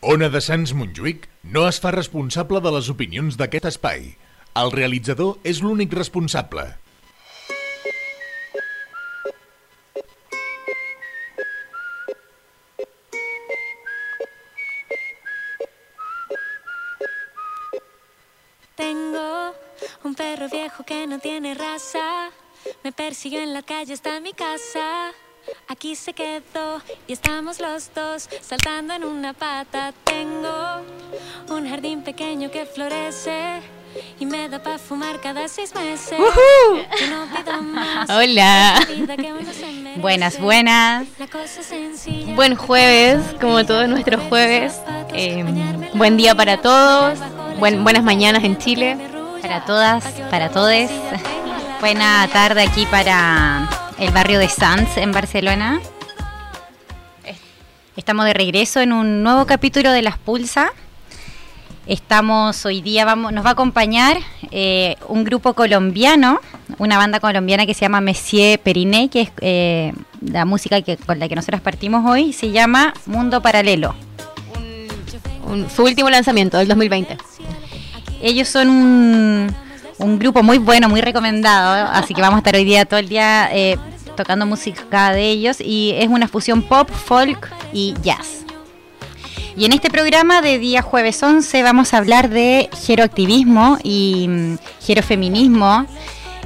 Ona de Sants Montjuïc no es fa responsable de les opinions d'aquest espai. El realitzador és l'únic responsable. Tengo un perro viejo que no tiene raza. Me persiguió en la calle hasta mi casa. Aquí se quedó y estamos los dos saltando en una pata. Tengo un jardín pequeño que florece y me da para fumar cada seis meses. No más. Hola. Buenas, buenas. Buen jueves, como todos nuestros jueves. Eh, buen día para todos. Buen, buenas mañanas en Chile. Para todas, para todes. Buena tarde aquí para el barrio de Sanz en Barcelona. Estamos de regreso en un nuevo capítulo de Las Pulsa. Estamos hoy día, vamos, nos va a acompañar eh, un grupo colombiano, una banda colombiana que se llama Messier Periné, que es eh, la música que, con la que nosotros partimos hoy, se llama Mundo Paralelo. Un- su último lanzamiento del 2020. Ellos son un, un grupo muy bueno, muy recomendado, así que vamos a estar hoy día todo el día eh, tocando música de ellos y es una fusión pop, folk y jazz. Y en este programa de día jueves 11 vamos a hablar de geroactivismo y mm, gerofeminismo,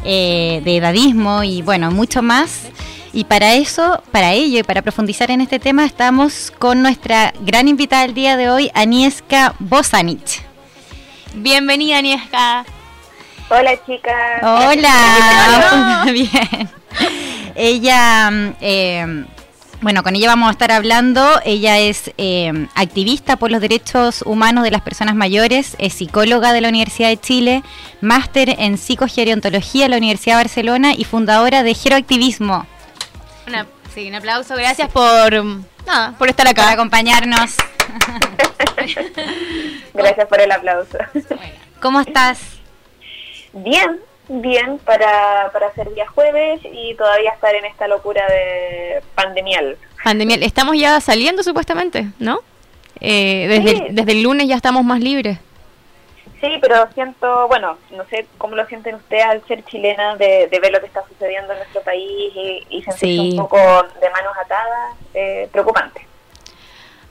eh, de edadismo y bueno, mucho más. Y para eso, para ello y para profundizar en este tema, estamos con nuestra gran invitada del día de hoy, Anieska Bosanich. Bienvenida, Nieska. Hola chicas. Hola, bien. Ella, eh, bueno, con ella vamos a estar hablando. Ella es eh, activista por los derechos humanos de las personas mayores, es psicóloga de la Universidad de Chile, máster en psicogerontología de la Universidad de Barcelona y fundadora de Geroactivismo. Una- sí, un aplauso. Gracias por, nada, por estar Para acá. acompañarnos. Gracias por el aplauso. ¿Cómo estás? Bien, bien para, para ser día jueves y todavía estar en esta locura de pandemial. Pandemia. Estamos ya saliendo supuestamente, ¿no? Eh, desde, Sí. el, desde el lunes ya estamos más libres. Sí, pero siento, bueno, no sé cómo lo sienten ustedes al ser chilena de, de ver lo que está sucediendo en nuestro país y, y sentirse Sí. un poco de manos atadas, eh, preocupante.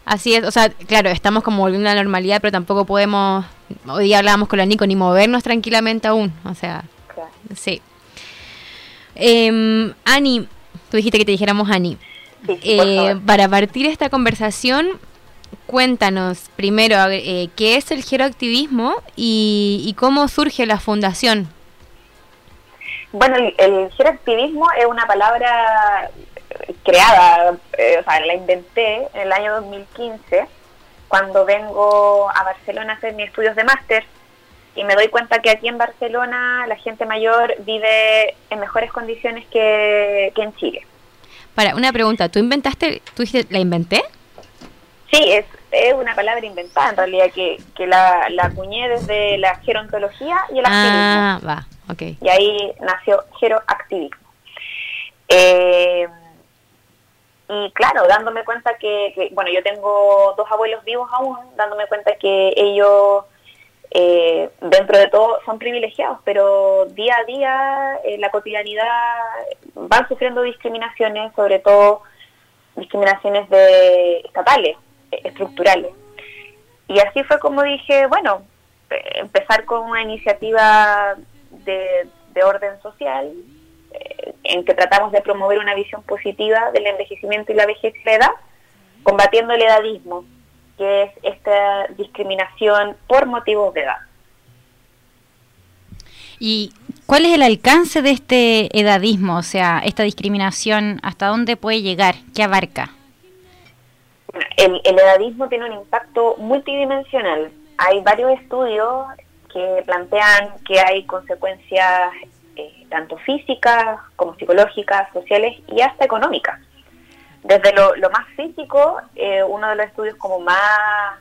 Así es, o sea, claro, estamos como volviendo a la normalidad, pero tampoco podemos, hoy día hablábamos con la Nico, ni movernos tranquilamente aún, o sea, Claro. sí. Eh, Ani, tú dijiste que te dijéramos Ani. Sí, Eh, para partir esta conversación, cuéntanos primero eh, qué es el geroactivismo y, y cómo surge la fundación. Bueno, el, el geroactivismo es una palabra creada, eh, o sea, la inventé en el año 2015, cuando vengo a Barcelona a hacer mis estudios de máster y me doy cuenta que aquí en Barcelona la gente mayor vive en mejores condiciones que, que en Chile. Para una pregunta, ¿tú inventaste, tú dijiste, la inventé? Sí, es, es una palabra inventada en realidad que, que la, la acuñé desde la gerontología y el activismo. Ah, va, ok. y ahí nació Geroactivismo. Eh, y claro, dándome cuenta que, que, bueno, yo tengo dos abuelos vivos aún, dándome cuenta que ellos, eh, dentro de todo, son privilegiados, pero día a día, en la cotidianidad, van sufriendo discriminaciones, sobre todo discriminaciones de estatales, eh, estructurales. Y así fue como dije, bueno, eh, empezar con una iniciativa de, de orden social eh, en que tratamos de promover una visión positiva del envejecimiento y la vejez y la edad, combatiendo el edadismo, que es esta discriminación por motivos de edad. ¿Y cuál es el alcance de este edadismo? O sea, esta discriminación, ¿hasta dónde puede llegar? ¿Qué abarca? Bueno, El, el edadismo tiene un impacto multidimensional. Hay varios estudios que plantean que hay consecuencias tanto físicas como psicológicas, sociales y hasta económicas. Desde lo, más físico, eh, uno de los estudios como más,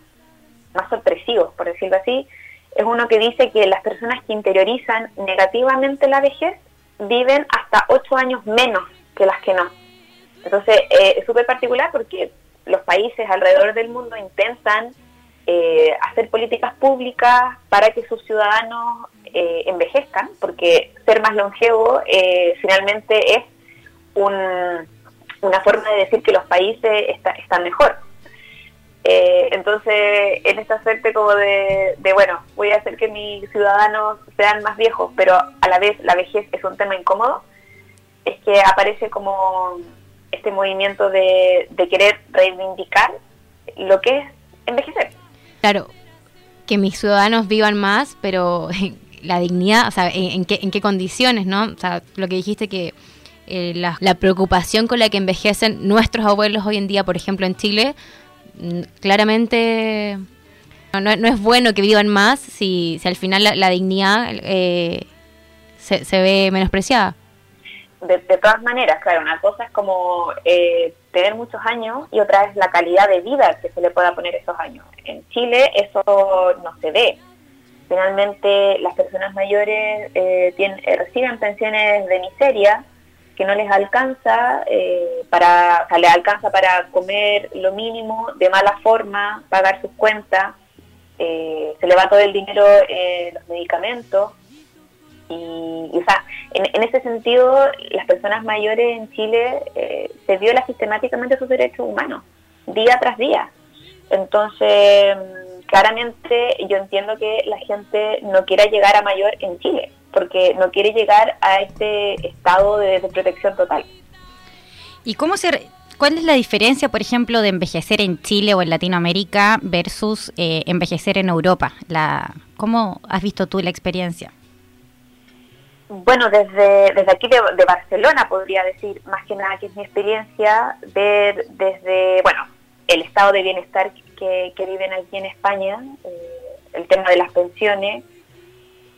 más sorpresivos, por decirlo así, es uno que dice que las personas que interiorizan negativamente la vejez viven hasta ocho años menos que las que no. Entonces, eh, es súper particular porque los países alrededor del mundo intentan eh, hacer políticas públicas para que sus ciudadanos eh, envejezcan, porque ser más longevo eh, finalmente es una forma de decir que los países están mejor. entonces, en esta suerte como de, de, bueno, voy a hacer que mis ciudadanos sean más viejos, pero a la vez la vejez es un tema incómodo, es que aparece como este movimiento de, de querer reivindicar lo que es envejecer. Claro, que mis ciudadanos vivan más, pero la dignidad, o sea, en, qué, en qué condiciones, ¿no? O sea, lo que dijiste que eh, la, preocupación con la que envejecen nuestros abuelos hoy en día, por ejemplo, en Chile, claramente no, es bueno que vivan más si, si al final la, dignidad eh, se, ve menospreciada de, todas maneras, claro, una cosa es como eh, tener muchos años y otra es la calidad de vida que se le pueda poner esos años. En Chile eso no se ve. Finalmente las personas mayores eh, tienen, eh, reciben pensiones de miseria que no les alcanza para, o sea, les alcanza para comer lo mínimo, de mala forma, pagar sus cuentas, se le va todo el dinero en los medicamentos y, o sea, en, ese sentido, las personas mayores en Chile eh, se viola sistemáticamente sus derechos humanos, día tras día. Entonces, claramente yo entiendo que la gente no quiera llegar a mayor en Chile, porque no quiere llegar a este estado de, protección total. ¿Y cómo se, cuál es la diferencia, por ejemplo, de envejecer en Chile o en Latinoamérica versus eh, envejecer en Europa? La, ¿Cómo has visto tú la experiencia? bueno, desde, desde aquí de, Barcelona podría decir, más que nada que es mi experiencia, ver desde, bueno, el estado de bienestar que, viven aquí en España, eh, el tema de las pensiones,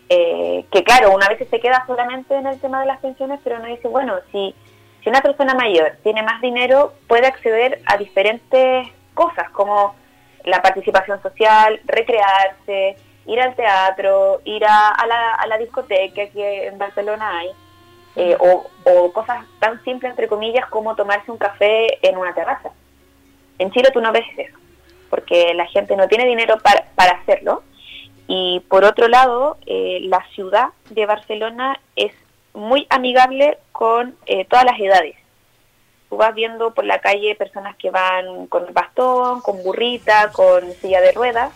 eh, que claro, una vez se queda solamente en el tema de las pensiones, pero no dice, bueno, si, si una persona mayor tiene más dinero, puede acceder a diferentes cosas como la participación social, recrearse, ir al teatro, ir a, la, a la, discoteca que en Barcelona hay, eh, o, cosas tan simples, entre comillas, como tomarse un café en una terraza. En Chile tú no ves eso, porque la gente no tiene dinero para, para hacerlo. Y por otro lado, eh, la ciudad de Barcelona es muy amigable con eh, todas las edades. Tú vas viendo por la calle personas que van con bastón, con burrita, con silla de ruedas,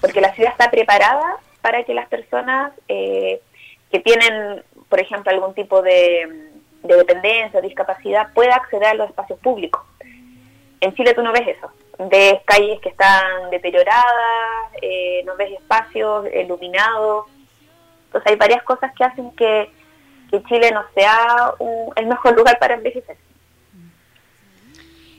porque la ciudad está preparada para que las personas eh, que tienen, por ejemplo, algún tipo de, dependencia o discapacidad puedan acceder a los espacios públicos. En Chile tú no ves eso. Ves calles que están deterioradas, eh, no ves espacios iluminados. Entonces hay varias cosas que hacen que, Chile no sea el mejor lugar para envejecer.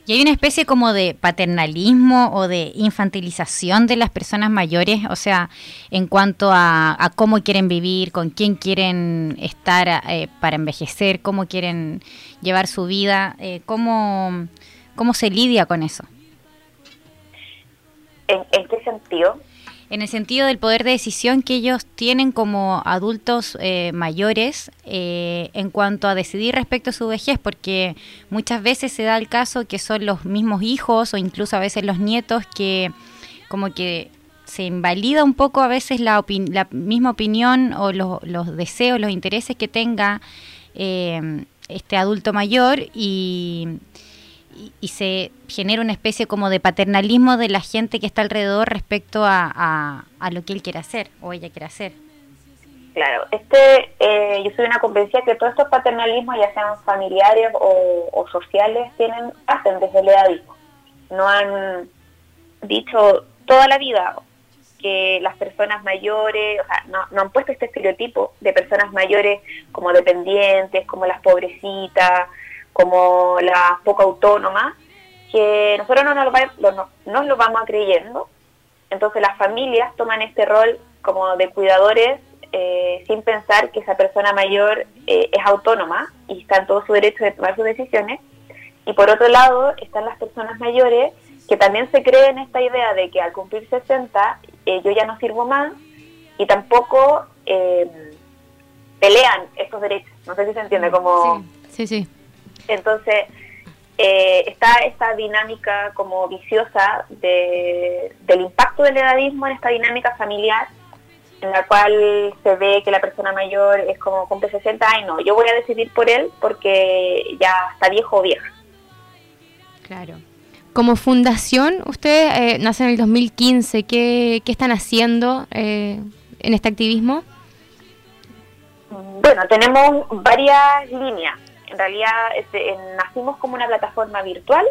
Y hay una especie como de paternalismo o de infantilización de las personas mayores, o sea, en cuanto a, cómo quieren vivir, con quién quieren estar eh, para envejecer, cómo quieren llevar su vida, eh, cómo, cómo se lidia con eso. ¿En qué sentido? en el sentido del poder de decisión que ellos tienen como adultos eh, mayores eh, en cuanto a decidir respecto a su vejez, porque muchas veces se da el caso que son los mismos hijos o incluso a veces los nietos que como que se invalida un poco a veces la, la misma opinión o los deseos, los intereses que tenga eh, este adulto mayor y y, se genera una especie como de paternalismo de la gente que está alrededor respecto a, a, lo que él quiere hacer o ella quiere hacer. Claro, este, eh, yo soy una convencida que todos estos paternalismos, ya sean familiares o, sociales, tienen hacen desde el edadismo. No han dicho toda la vida que las personas mayores, o sea, no, no han puesto este estereotipo de personas mayores como dependientes, como las pobrecitas, como la poco autónoma, que nosotros no nos lo, lo vamos creyendo. Entonces las familias toman este rol como de cuidadores eh, sin pensar que esa persona mayor eh, es autónoma y está en todo su derecho de tomar sus decisiones. Y por otro lado están las personas mayores que también se creen esta idea de que al cumplir 60 eh, yo ya no sirvo más y tampoco pelean estos derechos. No sé si se entiende como... Sí, sí. Entonces, eh, está esta dinámica como viciosa de, del impacto del edadismo en esta dinámica familiar en la cual se ve que la persona mayor es como cumple 60 años, no, yo voy a decidir por él porque ya está viejo o vieja. Claro. Como fundación, ustedes eh, nacen en el 2015, ¿qué, qué están haciendo eh, en este activismo? Bueno, tenemos varias líneas. En realidad este, nacimos como una plataforma virtual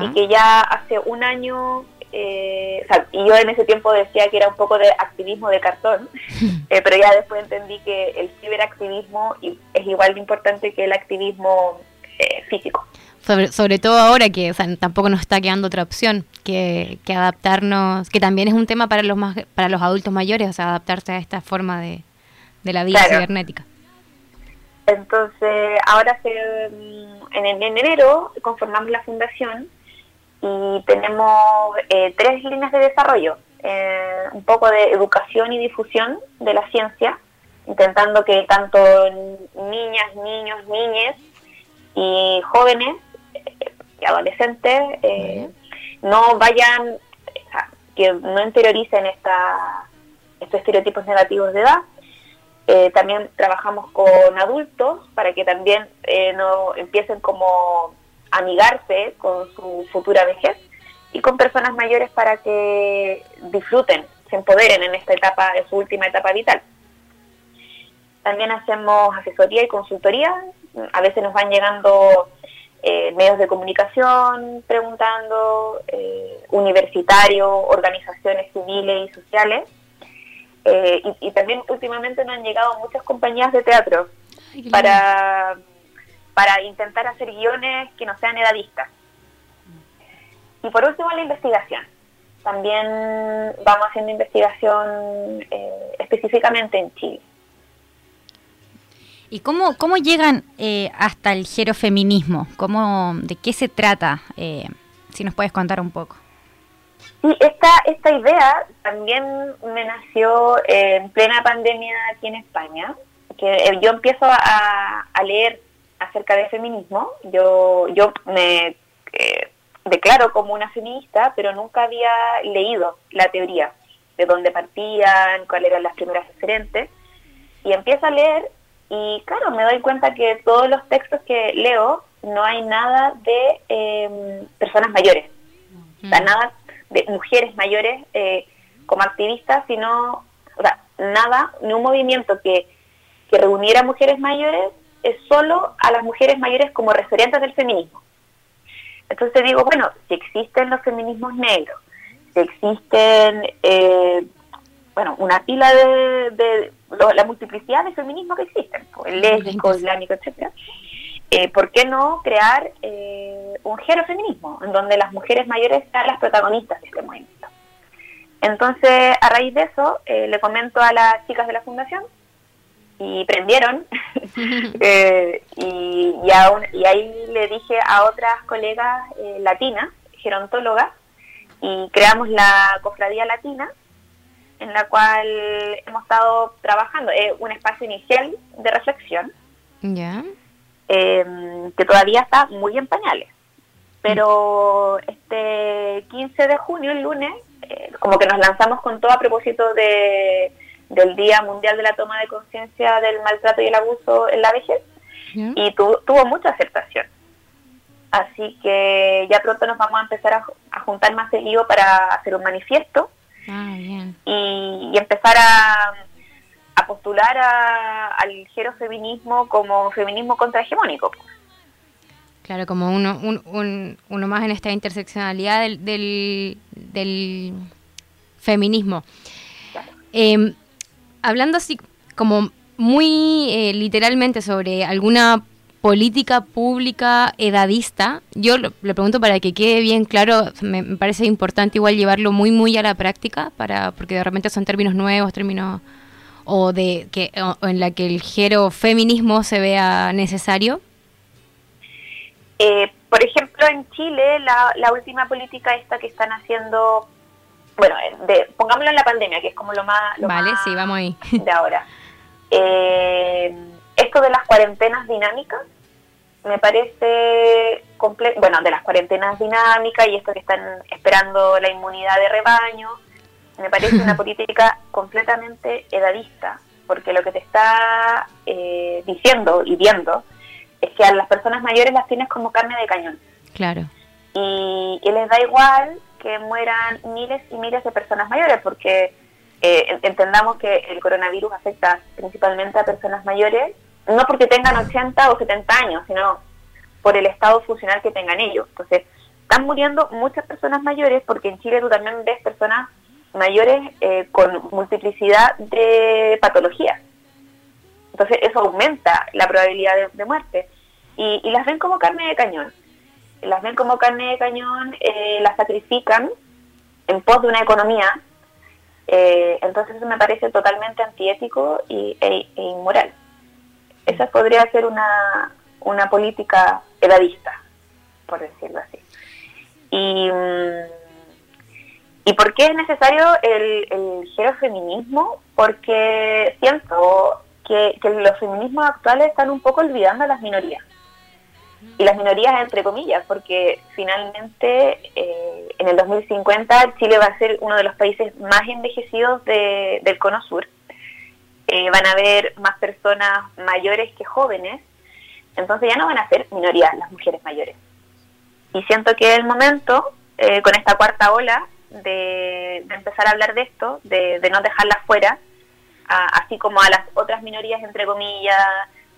y ah. que ya hace un año eh, y yo en ese tiempo decía que era un poco de activismo de cartón, eh, pero ya después entendí que el ciberactivismo es igual de importante que el activismo eh, físico. Sobre, todo ahora que tampoco nos está quedando otra opción que, adaptarnos, que también es un tema para los más, para los adultos mayores, o sea, adaptarse a esta forma de, la vida cibernética. Entonces, ahora mm, en enero conformamos la fundación y tenemos eh, tres líneas de desarrollo, eh, un poco de educación y difusión de la ciencia, intentando que tanto niñas, niños, niñas y jóvenes eh, y adolescentes no vayan, que no interioricen esta, estos estereotipos negativos de edad. También trabajamos con adultos para que también no empiecen como amigarse con su futura vejez y con personas mayores para que disfruten, se empoderen en esta etapa, en su última etapa vital. También hacemos asesoría y consultoría, a veces nos van llegando eh, medios de comunicación preguntando, eh, universitarios, organizaciones civiles y sociales. Eh, y, también últimamente nos han llegado muchas compañías de teatro para para intentar hacer guiones que no sean edadistas. Y por último, la investigación. También vamos haciendo investigación eh, específicamente en Chile. ¿Y cómo, cómo llegan eh, hasta el gerofeminismo? ¿Cómo, ¿De qué se trata? Eh, si nos puedes contar un poco. Sí, esta, esta idea también me nació en plena pandemia aquí en España, que yo empiezo a, a leer acerca de feminismo. Yo, yo me eh, declaro como una feminista, pero nunca había leído la teoría, de dónde partían, cuáles eran las primeras referentes. Y empiezo a leer y claro, me doy cuenta que todos los textos que leo no hay nada de em, personas mayores, nada de mujeres mayores eh, como activistas, sino, o sea, nada, ni un movimiento que, que reuniera mujeres mayores es solo a las mujeres mayores como referentes del feminismo. Entonces digo, bueno, si existen los feminismos negros, si existen, eh, bueno, una pila de, la multiplicidad de feminismos que existen, el lésbico, islámico, etcétera, eh, ¿por qué no crear eh, un feminismo en donde las mujeres mayores sean las protagonistas de este movimiento? Entonces, a raíz de eso, eh, le comento a las chicas de la fundación y prendieron. Eh, y, y, ahí le dije a otras colegas latinas, gerontólogas, y creamos la Cofradía Latina, en la cual hemos estado trabajando. Es un espacio inicial de reflexión, ya em, que todavía está muy en pañales. Pero este 15 de junio, el lunes, eh, como que nos lanzamos con todo a propósito de del Día Mundial de la Toma de Conciencia del Maltrato y el Abuso en la Vejez y tuvo mucha aceptación. Así que ya pronto nos vamos a empezar a, juntar más seguido para hacer un manifiesto ah, Y, empezar a, a postular al feminismo como feminismo contrahegemónico. Claro, como uno, un, uno más en esta interseccionalidad del, del, feminismo. Em, hablando así como muy eh, literalmente sobre alguna política pública edadista, yo le pregunto para que quede bien claro, me, parece importante igual llevarlo muy muy a la práctica, para porque de repente son términos nuevos, términos o de que en la que el género feminismo se vea necesario. Eh, por ejemplo, en Chile la, la última política esta que están haciendo bueno, de, pongámoslo en la pandemia, que es como lo más... vale, sí, vamos ahí. De ahora. Eh, esto de las cuarentenas dinámicas me parece bueno, de las cuarentenas dinámicas y esto que están esperando la inmunidad de rebaño. Me parece una política completamente edadista, porque lo que te está eh, diciendo y viendo es que a las personas mayores las tienes como carne de cañón. Claro. Y, les da igual que mueran miles y miles de personas mayores, porque eh, entendamos que el coronavirus afecta principalmente a personas mayores, no porque tengan 80 o 70 años, sino por el estado funcional que tengan ellos. Entonces, están muriendo muchas personas mayores porque en Chile tú también ves personas mayores eh, con multiplicidad de patologías. Entonces, eso aumenta la probabilidad de, muerte. Y, las ven como carne de cañón. Las ven como carne de cañón, eh, las sacrifican en pos de una economía. Eh, entonces, eso me parece totalmente antiético y, e, e inmoral. Esa podría ser una, una política edadista, por decirlo así. Y, mm, ¿y por qué es necesario el, el feminismo? Porque siento que, los feminismos actuales están un poco olvidando a las minorías. Y las minorías entre comillas, porque finalmente eh, en el 2050 Chile va a ser uno de los países más envejecidos del Cono Sur. Eh, van a haber más personas mayores que jóvenes entonces ya no van a ser minorías las mujeres mayores. Y siento que es el momento, eh, con esta cuarta ola, de, empezar a hablar de esto, de, no dejarlas fuera, así como a las otras minorías, entre comillas,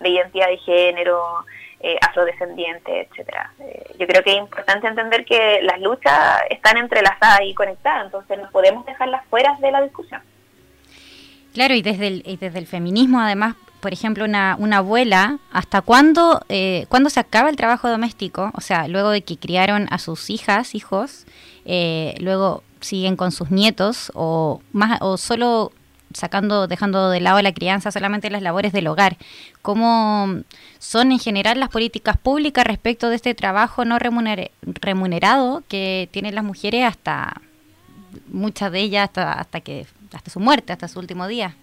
de identidad de género, eh, afrodescendientes, etcétera. Eh, yo creo que es importante entender que las luchas están entrelazadas y conectadas, entonces no podemos dejarlas fuera de la discusión. Claro, y desde el, y desde el feminismo además por ejemplo, una, una abuela, ¿hasta cuándo, eh, cuándo se acaba el trabajo doméstico? O sea, luego de que criaron a sus hijas, hijos, eh, luego siguen con sus nietos o más o solo sacando, dejando de lado la crianza, solamente las labores del hogar. ¿Cómo son en general las políticas públicas respecto de este trabajo no remunerado que tienen las mujeres hasta muchas de ellas hasta, hasta que hasta su muerte, hasta su último día?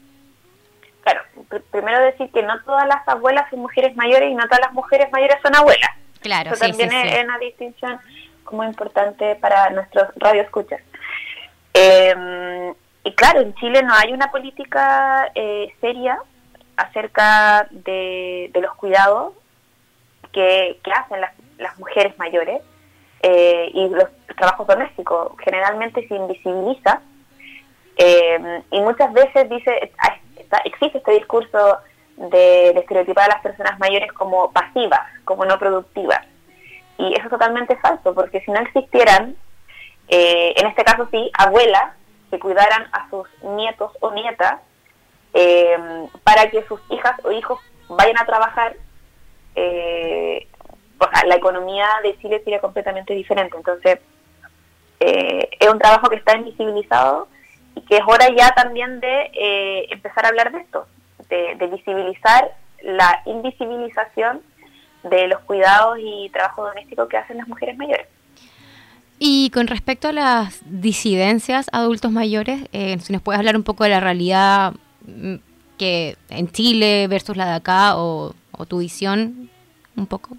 Primero decir que no todas las abuelas son mujeres mayores y no todas las mujeres mayores son abuelas. Claro, Eso también es, una distinción como importante para nuestros radioescuchas. Eh, y claro, en Chile no hay una política eh, seria acerca de, los cuidados que, hacen las, mujeres mayores eh, y los trabajos domésticos. Generalmente se invisibiliza eh, y muchas veces dice, existe este discurso de, estereotipar a las personas mayores como pasivas, como no productivas. Y eso es totalmente falso, porque si no existieran, eh, en este caso sí, abuelas que cuidaran a sus nietos o nietas eh, para que sus hijas o hijos vayan a trabajar, eh, la economía de Chile sería completamente diferente. Entonces, es un trabajo que está invisibilizado y que es hora ya también de eh, empezar a hablar de esto, de, visibilizar la invisibilización de los cuidados y trabajo doméstico que hacen las mujeres mayores. Y con respecto a las disidencias adultos mayores, eh, si nos puedes hablar un poco de la realidad mm, que en Chile versus la de acá o, tu visión un poco.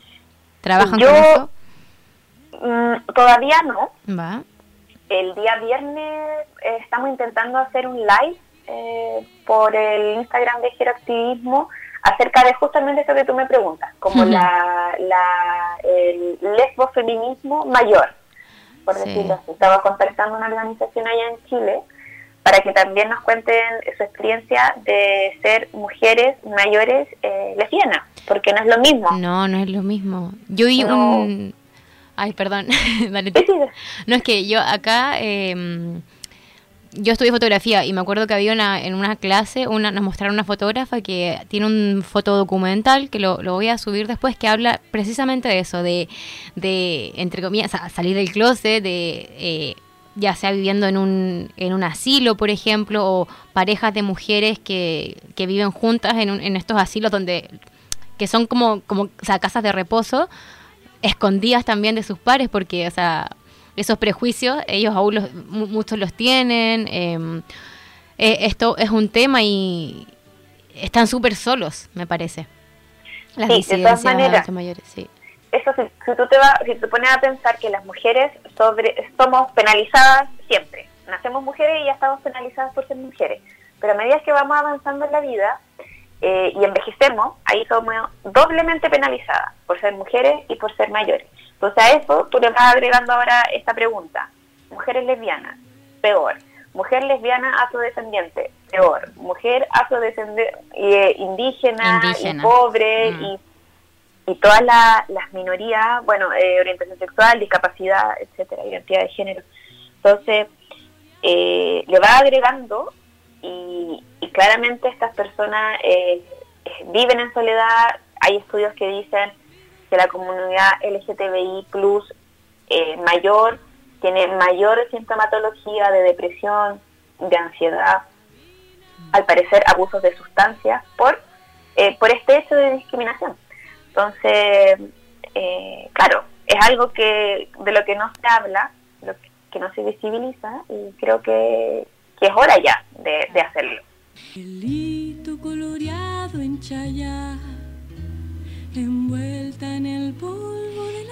¿Trabajan con eso? Mm, todavía no. Va el día viernes eh, estamos intentando hacer un live eh, por el Instagram de Geroactivismo acerca de justamente esto que tú me preguntas, como la, el lesbofeminismo mayor, por decirlo así. Estaba contactando una organización allá en Chile para que también nos cuenten su experiencia de ser mujeres mayores eh, lesbianas, porque no es lo mismo. No, no es lo mismo. Yo vi un Ay, perdón. No, es que yo acá... Eh, yo estudié fotografía y me acuerdo que había una, en una clase, una, nos mostraron una fotógrafa que tiene un fotodocumental, que lo, lo voy a subir después, que habla precisamente de eso, de, de entre comillas, salir del closet, de eh, ya sea viviendo en un, en un asilo, por ejemplo, o parejas de mujeres que, que viven juntas en, en estos asilos donde que son como, como o sea, casas de reposo, escondidas también de sus pares, porque, o sea, esos prejuicios, ellos aún los, muchos los tienen. Em, e, esto es un tema y están súper solos, me parece. Las sí, de todas maneras, mayores, sí. eso si, tú te vas, si te pones a pensar que las mujeres sobre, somos penalizadas siempre, nacemos mujeres y ya estamos penalizadas por ser mujeres, pero a medida que vamos avanzando en la vida eh, y envejecemos, ahí somos doblemente penalizadas por ser mujeres y por ser mayores. Entonces a eso tú le vas agregando ahora esta pregunta, mujeres lesbianas, peor, mujer lesbiana afrodescendiente, peor, mujer afrodescendiente, eh, indígena, y pobre mm. y y todas las minorías, bueno, eh, orientación sexual, discapacidad, etcétera, identidad de género. Entonces, eh, le va agregando y, claramente estas personas eh, viven en soledad. Hay estudios que dicen que la comunidad LGTBI plus mayor tiene mayor sintomatología de depresión, de ansiedad, al parecer abusos de sustancias por, por este hecho de discriminación. Entonces, eh, claro, es algo que de lo que no se habla, lo que, no se visibiliza y creo que, es hora ya de, hacerlo.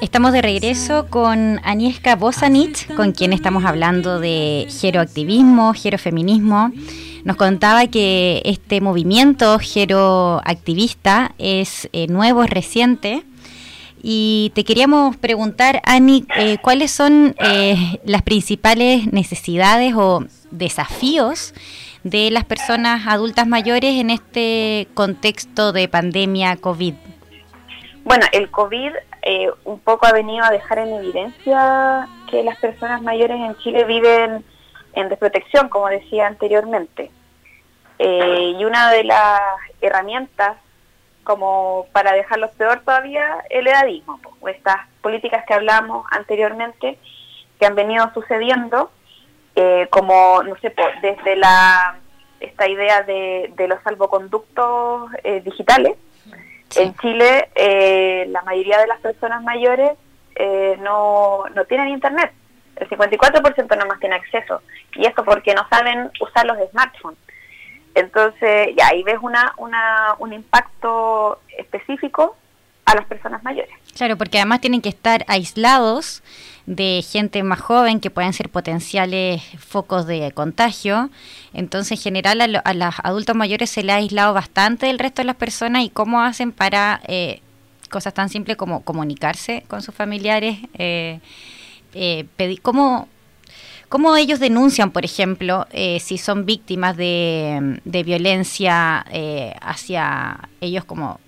Estamos de regreso con Aniesca Bosanich, con quien estamos hablando de geroactivismo, gerofeminismo. Nos contaba que este movimiento geroactivista es eh, nuevo, es reciente. Y te queríamos preguntar, Ani, eh, ¿cuáles son eh, las principales necesidades o desafíos de las personas adultas mayores en este contexto de pandemia COVID? Bueno, el COVID un poco ha venido a dejar en evidencia que las personas mayores en Chile viven en desprotección, como decía anteriormente. Eh, y una de las herramientas, como para dejarlos peor todavía, el edadismo, o estas políticas que hablamos anteriormente, que han venido sucediendo, eh, como, no sé, desde la esta idea de, los salvoconductos eh, digitales. En Chile, la mayoría de las personas mayores no, no tienen internet el 54% no más tiene acceso. Y esto porque no saben usar los smartphones. Entonces, ya ahí ves una, una, un impacto específico a las personas mayores. Claro, porque además tienen que estar aislados de gente más joven que pueden ser potenciales focos de contagio. Entonces, en general, a, los adultos mayores se les ha aislado bastante del resto de las personas y cómo hacen para eh, cosas tan simples como comunicarse con sus familiares. Eh, eh, cómo, cómo, ellos denuncian, por ejemplo, si son víctimas de, violencia hacia ellos como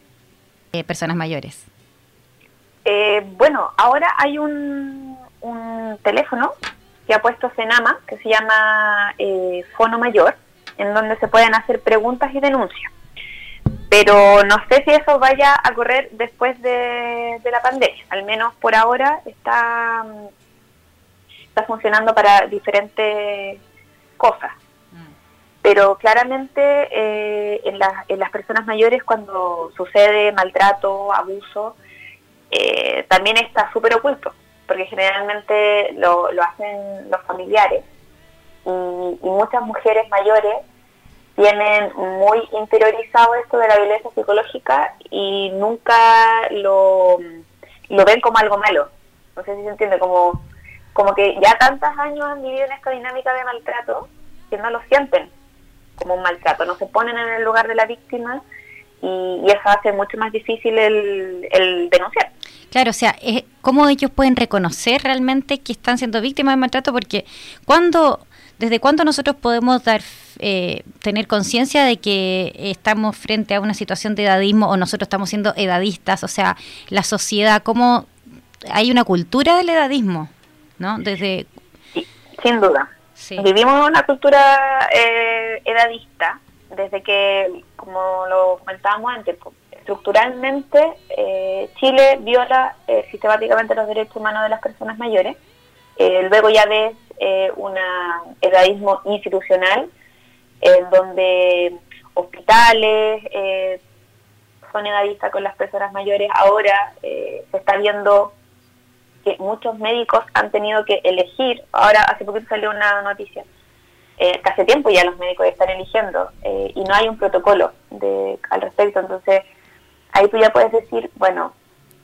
personas mayores. bueno, ahora hay un, un, teléfono que ha puesto Senama, que se llama Fono Mayor, en donde se pueden hacer preguntas y denuncias pero no sé si eso vaya a correr después de, de, la pandemia. Al menos por ahora está está funcionando para diferentes cosas. Mm. Pero claramente eh, en, en, las personas mayores cuando sucede maltrato, abuso, eh, también está súper oculto, porque generalmente lo, hacen los familiares y, muchas mujeres mayores tienen muy interiorizado esto de la violencia psicológica y nunca lo, lo ven como algo malo. No sé si se entiende, como como que ya tantos años han vivido en esta dinámica de maltrato que no lo sienten como un maltrato, no se ponen en el lugar de la víctima y, eso hace mucho más difícil el, denunciar. Claro, o sea, ¿cómo ellos pueden reconocer realmente que están siendo víctimas de maltrato? Porque cuando, ¿desde cuándo nosotros podemos dar eh, tener conciencia de que estamos frente a una situación de edadismo o nosotros estamos siendo edadistas? O sea, la sociedad, ¿cómo hay una cultura del edadismo? ¿no? Desde... sin duda. Vivimos en una cultura eh, edadista, desde que, como lo comentábamos antes, estructuralmente eh, Chile viola eh, sistemáticamente los derechos humanos de las personas mayores. luego ya ves un edadismo institucional, en donde hospitales son edadistas con las personas mayores. Ahora se está viendo que muchos médicos han tenido que elegir, ahora hace poquito salió una noticia, eh, que hace tiempo ya los médicos están eligiendo eh, y no hay un protocolo de, al respecto, entonces ahí tú ya puedes decir, bueno,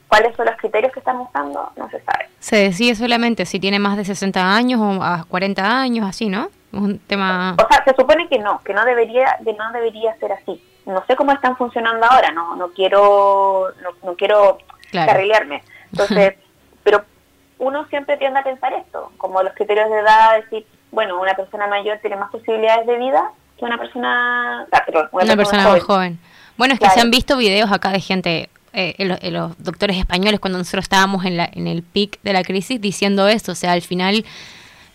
¿Cuáles son los criterios que están usando? No se sabe. Se decide solamente si tiene más de 60 años o a 40 años, así, ¿no? un tema... O sea, se supone que no, que no debería, que no debería ser así. No sé cómo están funcionando ahora, no, no quiero, no, no quiero carrilearme. Entonces, pero uno siempre tiende a pensar esto, como los criterios de edad, decir, bueno, una persona mayor tiene más posibilidades de vida que una persona, ah, una, persona, joven. joven. Bueno, es que se han visto videos acá de gente eh, los doctores españoles cuando nosotros estábamos en, la, en el pic de la crisis diciendo eso, o sea, al final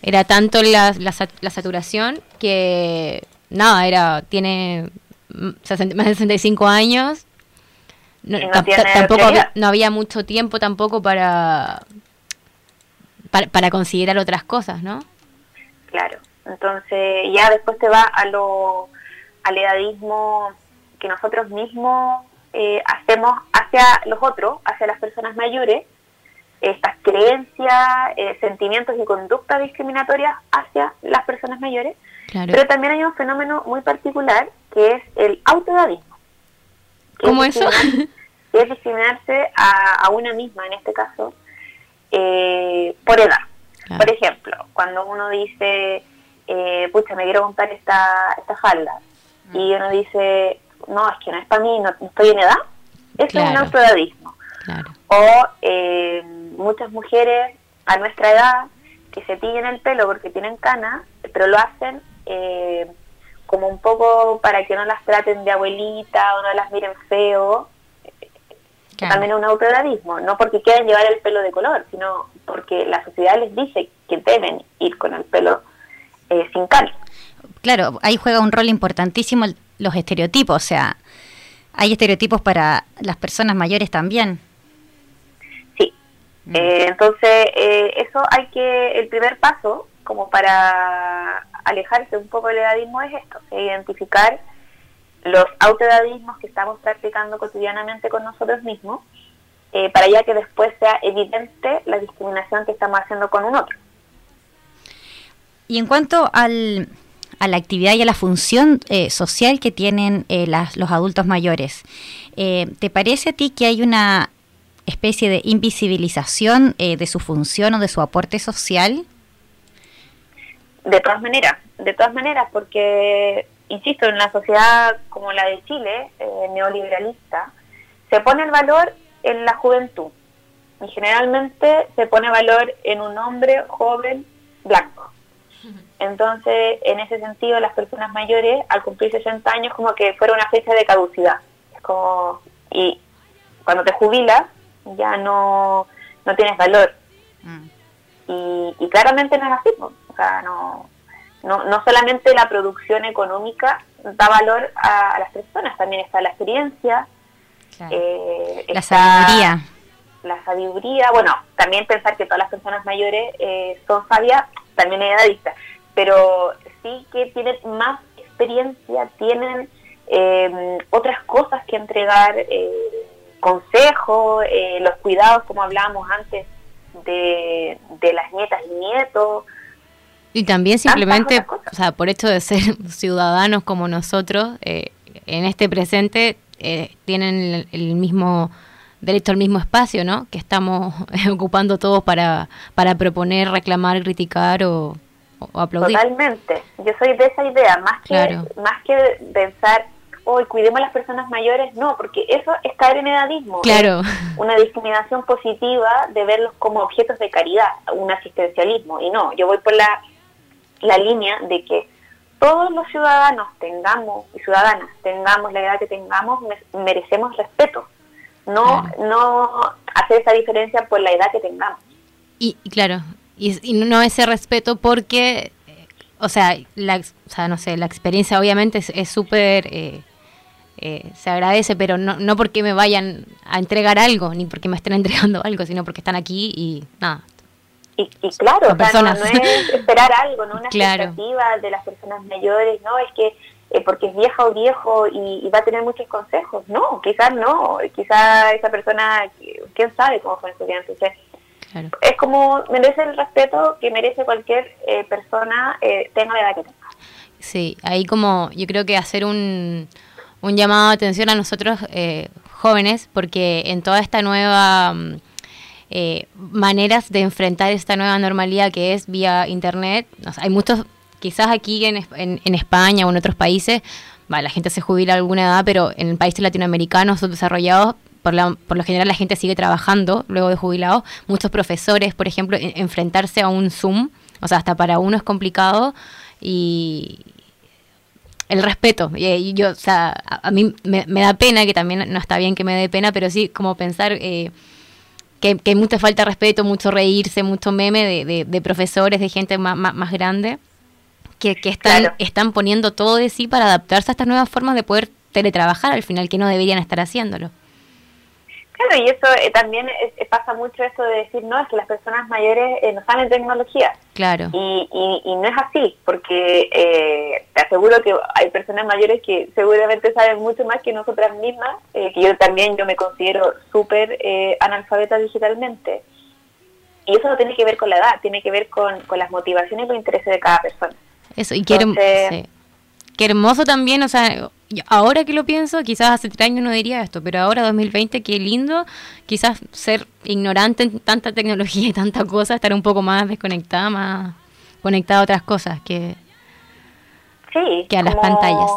era tanto la, la, saturación que nada, era tiene más de 65 años. No, tampoco no había mucho tiempo tampoco para, para, considerar otras cosas, ¿no? Claro. Entonces ya después te va a lo al edadismo que nosotros mismos eh, hacemos hacia los otros, hacia las personas mayores, estas creencias, eh, sentimientos y conductas discriminatorias hacia las personas mayores. Pero también hay un fenómeno muy particular que es el autodadismo. ¿Cómo eso? Que es discriminarse a, una misma, en este caso, eh, por edad. Por ejemplo, cuando uno dice, eh, pucha, me quiero comprar esta, esta falda, y mm. uno dice, no, es que no es para mí, no, estoy en edad, eso es un autodadismo. O eh, muchas mujeres a nuestra edad que se tiñen el pelo porque tienen canas, pero lo hacen eh, como un poco para que no las traten de abuelita o no las miren feo. También es un autodadismo, no porque quieran llevar el pelo de color, sino porque la sociedad les dice que deben ir con el pelo eh, sin canas. Claro, ahí juega un rol importantísimo los estereotipos, o sea, hay estereotipos para las personas mayores también. Mm. Eh, entonces, eh, eso hay que, el primer paso, como para alejarse un poco del edadismo, es esto, identificar los autoedadismos que estamos practicando cotidianamente con nosotros mismos, eh, para ya que después sea evidente la discriminación que estamos haciendo con un otro. Y en cuanto al, a la actividad y a la función social que tienen los adultos mayores, ¿te parece a ti que hay una especie de invisibilización eh, de su función o de su aporte social? De todas maneras, de todas maneras, porque, insisto, en la sociedad como la de Chile, eh, neoliberalista, se pone el valor en la juventud y generalmente se pone valor en un hombre joven blanco. Entonces, en ese sentido, las personas mayores, al cumplir 60 años, como que fuera una fecha de caducidad. Es como, y cuando te jubilas, ya no, no tienes valor. Mm. Y, claramente no es así, o sea, no, no, no solamente la producción económica da valor a, las personas, también está la experiencia, eh, la sabiduría. La sabiduría, bueno, también pensar que todas las personas mayores eh, son sabias, también es edadista, pero sí que tienen más experiencia, tienen eh, otras cosas que entregar, eh, consejo, eh, los cuidados, como hablábamos antes, de, de las nietas y nietos. Y también simplemente, o sea, por hecho de ser ciudadanos como nosotros, eh, en este presente eh, tienen el, mismo derecho al mismo espacio, ¿no? Que estamos ocupando todos para, para proponer, reclamar, criticar o, aplaudir. Totalmente. Yo soy de esa idea, más que, más que pensar hoy cuidemos a las personas mayores, no, porque eso es caer en edadismo. Claro. una discriminación positiva de verlos como objetos de caridad, un asistencialismo. Y no, yo voy por la, la línea de que todos los ciudadanos tengamos y ciudadanas tengamos la edad que tengamos, merecemos respeto. No, no hacer esa diferencia por la edad que tengamos. Y, claro, y, y no ese respeto porque o sea, la, o sea, no sé, la experiencia obviamente es súper eh, eh, se agradece, pero no, no porque me vayan a entregar algo, ni porque me estén entregando algo, sino porque están aquí y nada. Y, claro, no, es esperar algo, no una expectativa de las personas mayores, no es que eh, porque es vieja o viejo y, va a tener muchos consejos, no, quizás no, quizás esa persona, quién sabe cómo fue en su vida, entonces es como merece el respeto que merece cualquier eh, persona, tenga la edad que tenga. Sí, ahí como yo creo que hacer un un llamado de atención a nosotros eh, jóvenes, porque en toda esta nueva mm, eh, maneras de enfrentar esta nueva normalidad que es vía internet, hay muchos, quizás aquí en, en, España o en otros países, la gente se jubila a alguna edad, pero en países latinoamericanos subdesarrollados por, por, lo general la gente sigue trabajando luego de jubilado. Muchos profesores, por ejemplo, enfrentarse a un Zoom, o sea, hasta para uno es complicado y el respeto. Y, yo, o sea, a, mí me, da pena, que también no está bien que me dé pena, pero sí como pensar eh, que, que, hay mucha falta de respeto, mucho reírse, mucho meme de, de, profesores, de gente más, más, grande, que, que están, están poniendo todo de sí para adaptarse a estas nuevas formas de poder teletrabajar al final, que no deberían estar haciéndolo. Claro, y eso eh, también pasa mucho esto de decir, no, es que las personas mayores eh, no saben tecnología. Claro. Y, y, no es así, porque eh, te aseguro que hay personas mayores que seguramente saben mucho más que nosotras mismas, que yo también yo me considero súper analfabeta digitalmente. Y eso no tiene que ver con la edad, tiene que ver con, con las motivaciones y los intereses de cada persona. Eso, y quiero... Qué hermoso también, o sea, ahora que lo pienso, quizás hace tres años no diría esto, pero ahora 2020, qué lindo, quizás ser ignorante en tanta tecnología y tanta cosa, estar un poco más desconectada, más conectada a otras cosas que, sí, que a las pantallas.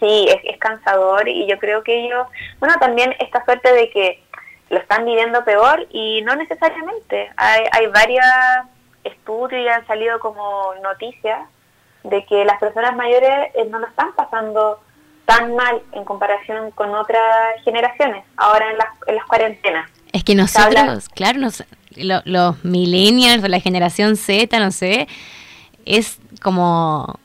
Sí, es, es cansador y yo creo que ellos, bueno, también esta suerte de que lo están viviendo peor y no necesariamente. Hay, hay varios estudios y han salido como noticias de que las personas mayores eh, no lo están pasando tan mal en comparación con otras generaciones, ahora en las, en las cuarentenas. Es que nosotros, claro, los millennials o la generación Z, no sé, es como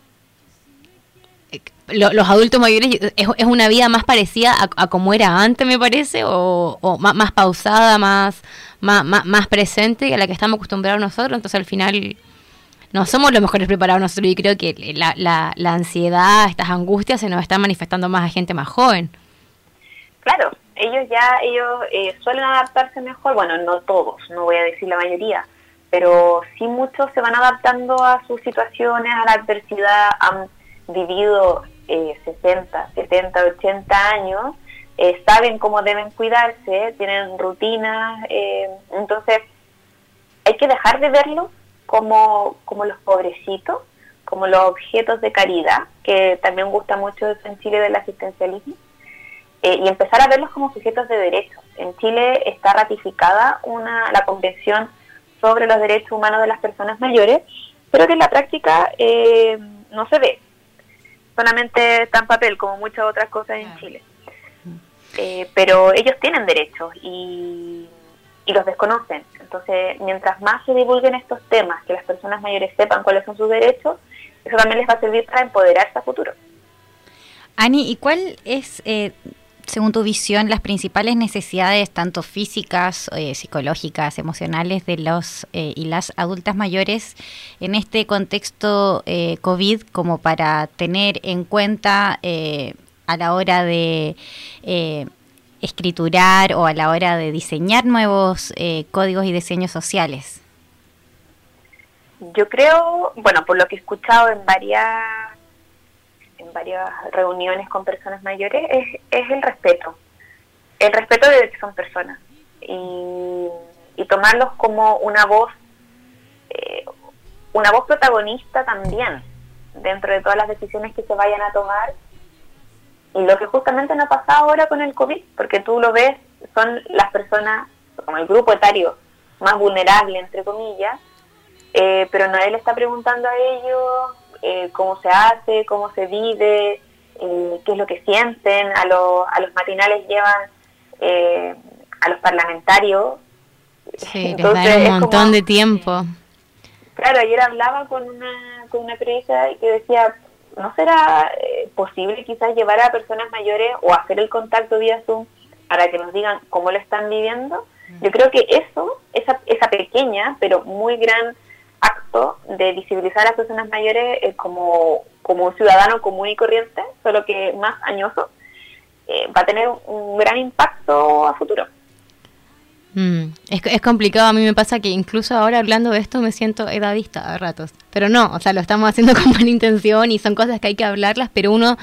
eh, los adultos mayores es, es, una vida más parecida a, como era antes, me parece, o, o más, más, pausada, más, más, más, presente a la que estamos acostumbrados nosotros. Entonces, al final, no somos los mejores preparados nosotros y creo que la, la, la ansiedad, estas angustias se nos están manifestando más a gente más joven. Claro, ellos ya, ellos eh, suelen adaptarse mejor, bueno, no todos, no voy a decir la mayoría, pero sí muchos se van adaptando a sus situaciones, a la adversidad, han vivido eh, 60, 70, 80 años, eh, saben cómo deben cuidarse, tienen rutinas, eh, entonces hay que dejar de verlo como, como los pobrecitos, como los objetos de caridad, que también gusta mucho en Chile del asistencialismo, eh, y empezar a verlos como sujetos de derechos. En Chile está ratificada una, la Convención sobre los Derechos Humanos de las Personas Mayores, pero que en la práctica eh, no se ve. Solamente está en papel, como muchas otras cosas en Chile. Eh, pero ellos tienen derechos y y los desconocen. Entonces, mientras más se divulguen estos temas, que las personas mayores sepan cuáles son sus derechos, eso también les va a servir para empoderarse a futuro. Ani, ¿y cuál es, eh, según tu visión, las principales necesidades, tanto físicas, eh, psicológicas, emocionales, de los eh, y las adultas mayores en este contexto COVID, como para tener en cuenta a la hora de escriturar o a la hora de diseñar nuevos eh, códigos y diseños sociales? Yo creo, bueno, por lo que he escuchado en varias en varias reuniones con personas mayores, es, el respeto. El respeto de que son personas. Y, y tomarlos como una voz, eh, una voz protagonista también, dentro de todas las decisiones que se vayan a tomar y lo que justamente no ha pasado ahora con el COVID, porque tú lo ves, son las personas, como el grupo etario más vulnerable, entre comillas, eh, pero nadie le está preguntando a ellos eh, cómo se hace, cómo se vive, eh, qué es lo que sienten. A, a los matinales llevan a los parlamentarios. Sí, Entonces, un montón de tiempo. Claro, ayer hablaba con una, con una periodista que decía, ¿no será eh, posible quizás llevar a personas mayores o hacer el contacto vía Zoom para que nos digan cómo lo están viviendo? Yo creo que eso, esa, esa pequeña pero muy gran acto de visibilizar a las personas mayores eh, como, como un ciudadano común y corriente, solo que más añoso, eh, va a tener un gran impacto a futuro. Mm, es, es, complicado, a mí me pasa que incluso ahora hablando de esto me siento edadista a ratos, pero no, o sea, lo estamos haciendo con buena intención y son cosas que hay que hablarlas, pero uno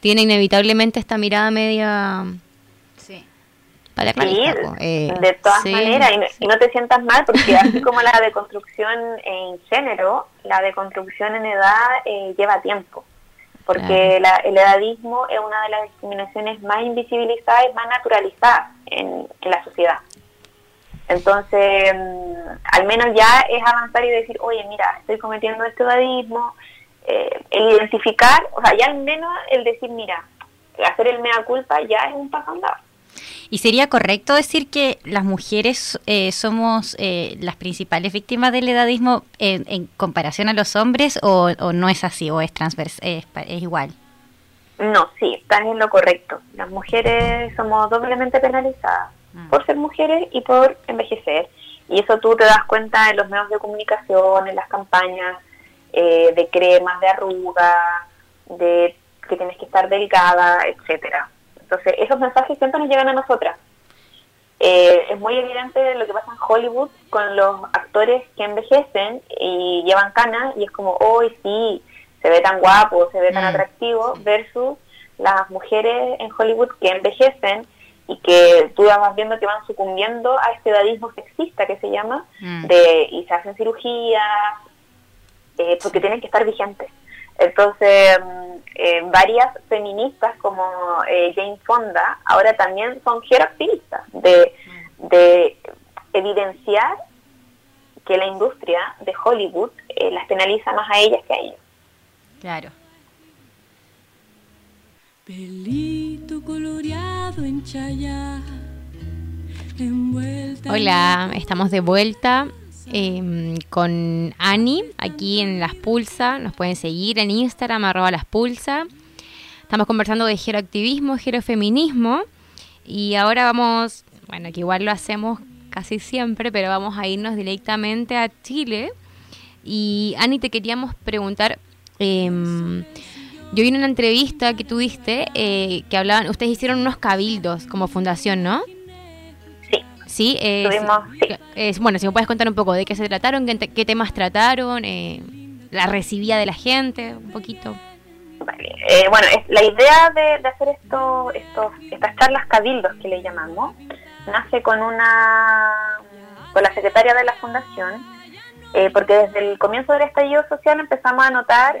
tiene inevitablemente esta mirada media... Sí. paternalista. Eh, de todas maneras, y no, te sientas mal, porque así como la deconstrucción en género, la deconstrucción en edad eh, lleva tiempo. Porque el edadismo es una de las discriminaciones más invisibilizadas y más naturalizadas en, la sociedad. Entonces, mm, al menos ya es avanzar y decir, oye, mira, estoy cometiendo este edadismo. Eh, el identificar, o sea, ya al menos el decir, mira, hacer el mea culpa ya es un paso andado. ¿Y sería correcto decir que las mujeres eh, somos eh, las principales víctimas del edadismo en, comparación a los hombres o, no es así o es transvers es, igual? No, sí, están en lo correcto. Las mujeres somos doblemente penalizadas mm. por ser mujeres y por envejecer. Y eso tú te das cuenta en los medios de comunicación, en las campañas eh, de cremas, de arrugas, de que tienes que estar delgada, etcétera. Entonces, esos mensajes siempre nos llegan a nosotras. Eh, es muy evidente lo que pasa en Hollywood con los actores que envejecen y llevan canas y es como, hoy sí, se ve tan guapo, se ve tan mm. atractivo, versus las mujeres en Hollywood que envejecen y que tú vas viendo que van sucumbiendo a este edadismo sexista que se llama, mm. de y se hacen cirugía, eh, porque tienen que estar vigentes. Entonces, mm, eh, varias feministas como eh, Jane Fonda ahora también son geroactivistas de, de evidenciar que la industria de Hollywood eh, las penaliza más a ellas que a ellos. Claro. Hola, estamos de vuelta Em, con Ani aquí en Las Pulsa. Nos pueden seguir en Instagram, arroba Las Pulsa. Estamos conversando de geroactivismo, gerofeminismo. Y ahora vamos, bueno, que igual lo hacemos casi siempre, pero vamos a irnos directamente a Chile. Y Ani, te queríamos preguntar, em, yo vi en una entrevista que tuviste eh, que hablaban, ustedes hicieron unos cabildos como fundación, ¿no? Sí, es, bueno, si me puedes contar un poco de qué se trataron, qué, temas trataron, eh, la recibida de la gente, un poquito. Eh, bueno, es, la idea de, hacer esto, estos, estas charlas cabildos que le llamamos, nace con una con la secretaria de la fundación, eh, porque desde el comienzo del estallido social empezamos a notar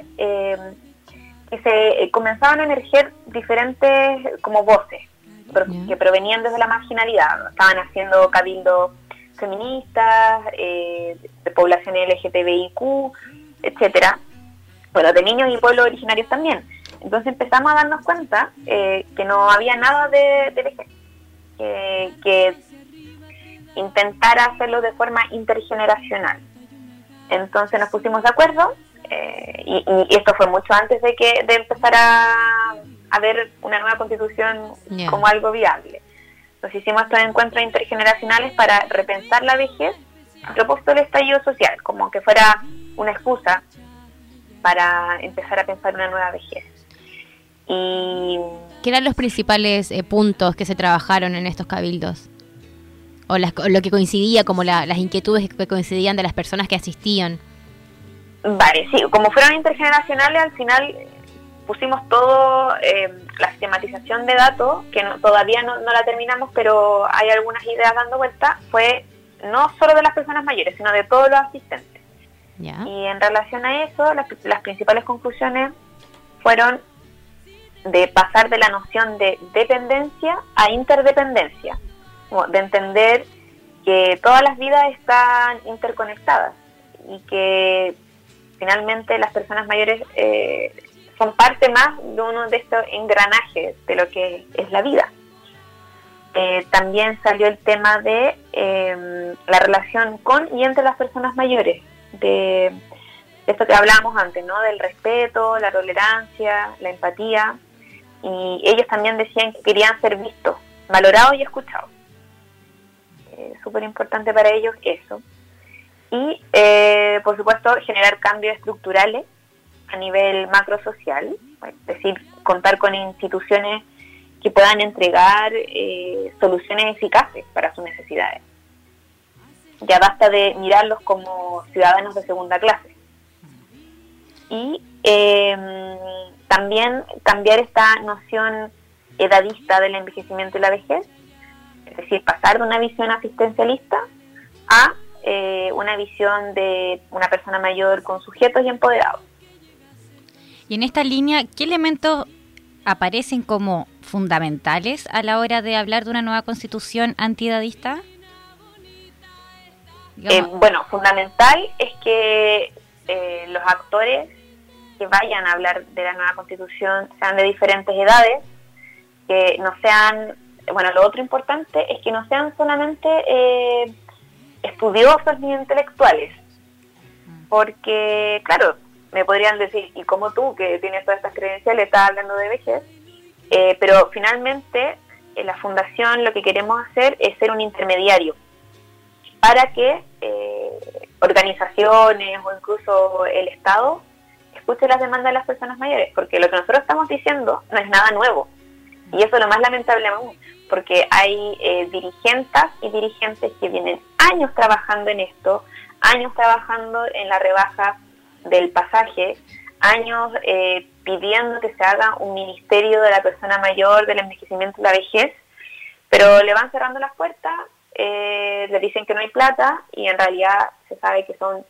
que se comenzaban a emerger diferentes como voces que provenían desde la marginalidad. Estaban haciendo cabildos feministas, eh, de población LGTBIQ, etcétera. Bueno, de niños y pueblos originarios también. Entonces empezamos a darnos cuenta eh, que no había nada de, de que, que intentara hacerlo de forma intergeneracional. Entonces nos pusimos de acuerdo eh, y, y, esto fue mucho antes de que de empezar a, a ver una nueva constitución como algo viable. Entonces hicimos estos encuentros intergeneracionales para repensar la vejez a propósito del estallido social, como que fuera una excusa para empezar a pensar una nueva vejez. Y ¿Qué eran los principales eh, puntos que se trabajaron en estos cabildos? O, lo que coincidía, como las inquietudes que coincidían de las personas que asistían. Vale, sí, como fueron intergeneracionales, al final pusimos todo, eh, la sistematización de datos, que todavía no, la terminamos, pero hay algunas ideas dando vuelta, fue no solo de las personas mayores, sino de todos los asistentes. Y en relación a eso, las, las principales conclusiones fueron de pasar de la noción de dependencia a interdependencia, de entender que todas las vidas están interconectadas y que finalmente las personas mayores eh, son parte más de uno de estos engranajes de lo que es la vida. Eh, también salió el tema de em, la relación con y entre las personas mayores, de, esto que hablábamos antes, ¿no? Del respeto, la tolerancia, la empatía. Y ellos también decían que querían ser vistos, valorados y escuchados. Eh, Súper importante para ellos eso. Y, eh, por supuesto, generar cambios estructurales a nivel macrosocial, es decir, contar con instituciones que puedan entregar eh, soluciones eficaces para sus necesidades. Ya basta de mirarlos como ciudadanos de segunda clase. Y em, también cambiar esta noción edadista del envejecimiento y la vejez Es decir, pasar de una visión asistencialista a eh, una visión de una persona mayor con sujetos y empoderados. Y en esta línea, ¿qué elementos aparecen como fundamentales a la hora de hablar de una nueva constitución antidadista? Eh, bueno, fundamental es que eh, los actores que vayan a hablar de la nueva constitución sean de diferentes edades, que no sean, bueno, lo otro importante es que no sean solamente eh, estudiosos ni intelectuales, porque, claro, me podrían decir, y como tú, que tienes todas estas credenciales, estás hablando de vejez, eh, pero finalmente en la fundación lo que queremos hacer es ser un intermediario para que eh, organizaciones o incluso el Estado escuche las demandas de las personas mayores, porque lo que nosotros estamos diciendo no es nada nuevo. Y eso es lo más lamentable aún, porque hay eh, dirigentes y dirigentes que vienen años trabajando en esto, años trabajando en la rebaja del pasaje, años eh, pidiendo que se haga un ministerio de la persona mayor, del envejecimiento y la vejez, pero le van cerrando las puertas, eh, le dicen que no hay plata y en realidad se sabe que son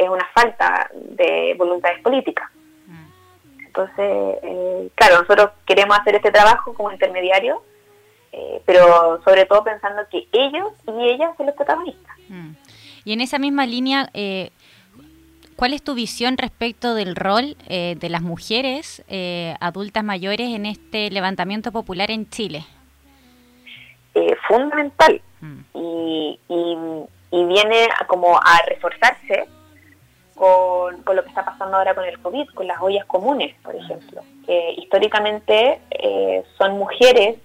es una falta de voluntades políticas. Mm. Entonces, eh, claro, nosotros queremos hacer este trabajo como intermediario, eh, pero sobre todo pensando que ellos y ellas son los protagonistas. Mm. Y en esa misma línea, eh, ¿Cuál es tu visión respecto del rol eh, de las mujeres eh, adultas mayores en este levantamiento popular en Chile? Eh, fundamental mm. y, viene como a reforzarse con, lo que está pasando ahora con el COVID, con las ollas comunes, por ejemplo, que históricamente son mujeres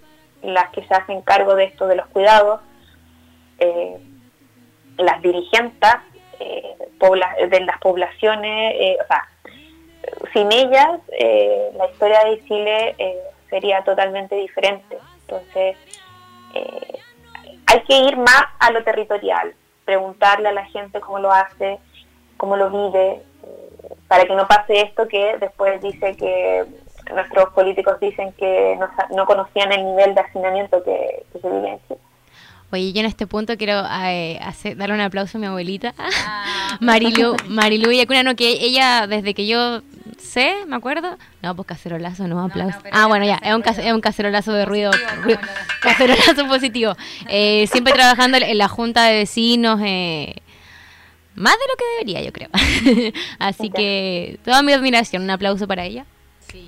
las que se hacen cargo de esto de los cuidados, las dirigentes eh, de las poblaciones, eh, o sea, sin ellas eh, la historia de Chile eh, sería totalmente diferente. Entonces, hay que ir más a lo territorial, preguntarle a la gente cómo lo hace, cómo lo vive, para que no pase esto que después dice que nuestros políticos dicen que no, conocían el nivel de hacinamiento que, que se vive en Chile. Oye, yo en este punto quiero eh, hacer, darle un aplauso a mi abuelita, ah. Marilu, Marilu no que ella, desde que yo sé, me acuerdo, no, pues cacerolazo, no, aplauso. ah, bueno, ya, es un, es un cacerolazo de ruido, cacerolazo positivo. Eh, siempre trabajando en la junta de vecinos, eh, más de lo que debería, yo creo. Así que toda mi admiración, un aplauso para ella.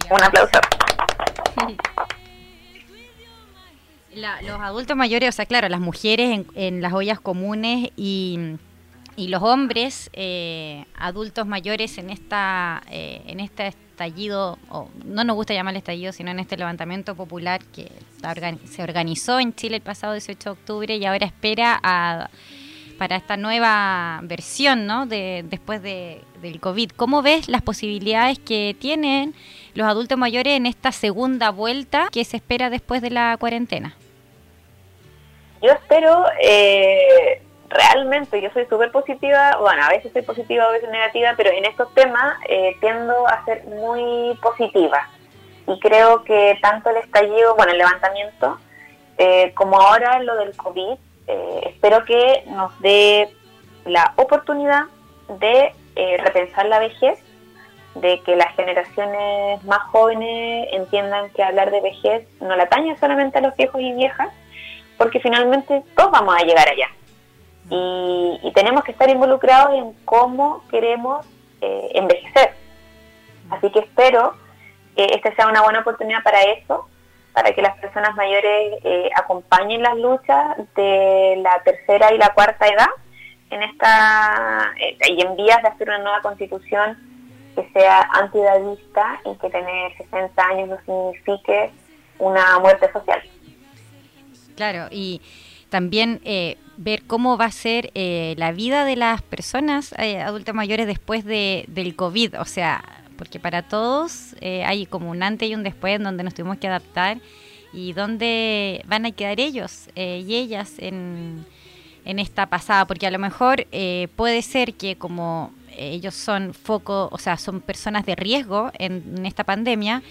Un aplauso. los adultos mayores, o sea, claro, las mujeres en, las ollas comunes y, los hombres eh, adultos mayores en esta eh, en este estallido, o no nos gusta llamarle estallido, sino en este levantamiento popular que se organizó en Chile el pasado 18 de octubre y ahora espera para esta nueva versión, ¿no? De, después de, del COVID. ¿Cómo ves las posibilidades que tienen los adultos mayores en esta segunda vuelta que se espera después de la cuarentena? Yo espero, eh, realmente, yo soy súper positiva, bueno, a veces soy positiva, a veces negativa, pero en estos temas eh, tiendo a ser muy positiva. Y creo que tanto el estallido, bueno, el levantamiento, eh, como ahora lo del COVID, espero que nos dé la oportunidad de repensar la vejez, de que las generaciones más jóvenes entiendan que hablar de vejez no la atañe solamente a los viejos y viejas, porque finalmente todos vamos a llegar allá. Y, tenemos que estar involucrados en cómo queremos eh, envejecer. Así que espero que esta sea una buena oportunidad para eso, para que las personas mayores eh, acompañen las luchas de la tercera y la cuarta edad en esta eh, y en vías de hacer una nueva constitución que sea antidadista y que tener 60 años no signifique una muerte social. Claro, y también eh, ver cómo va a ser eh, la vida de las personas eh, adultas mayores después de, del COVID. O sea, porque para todos hay como un antes y un después en donde nos tuvimos que adaptar y dónde van a quedar ellos y ellas en, en esta pasada. Porque a lo mejor puede ser que como ellos son foco, o sea, son personas de riesgo en esta pandemia,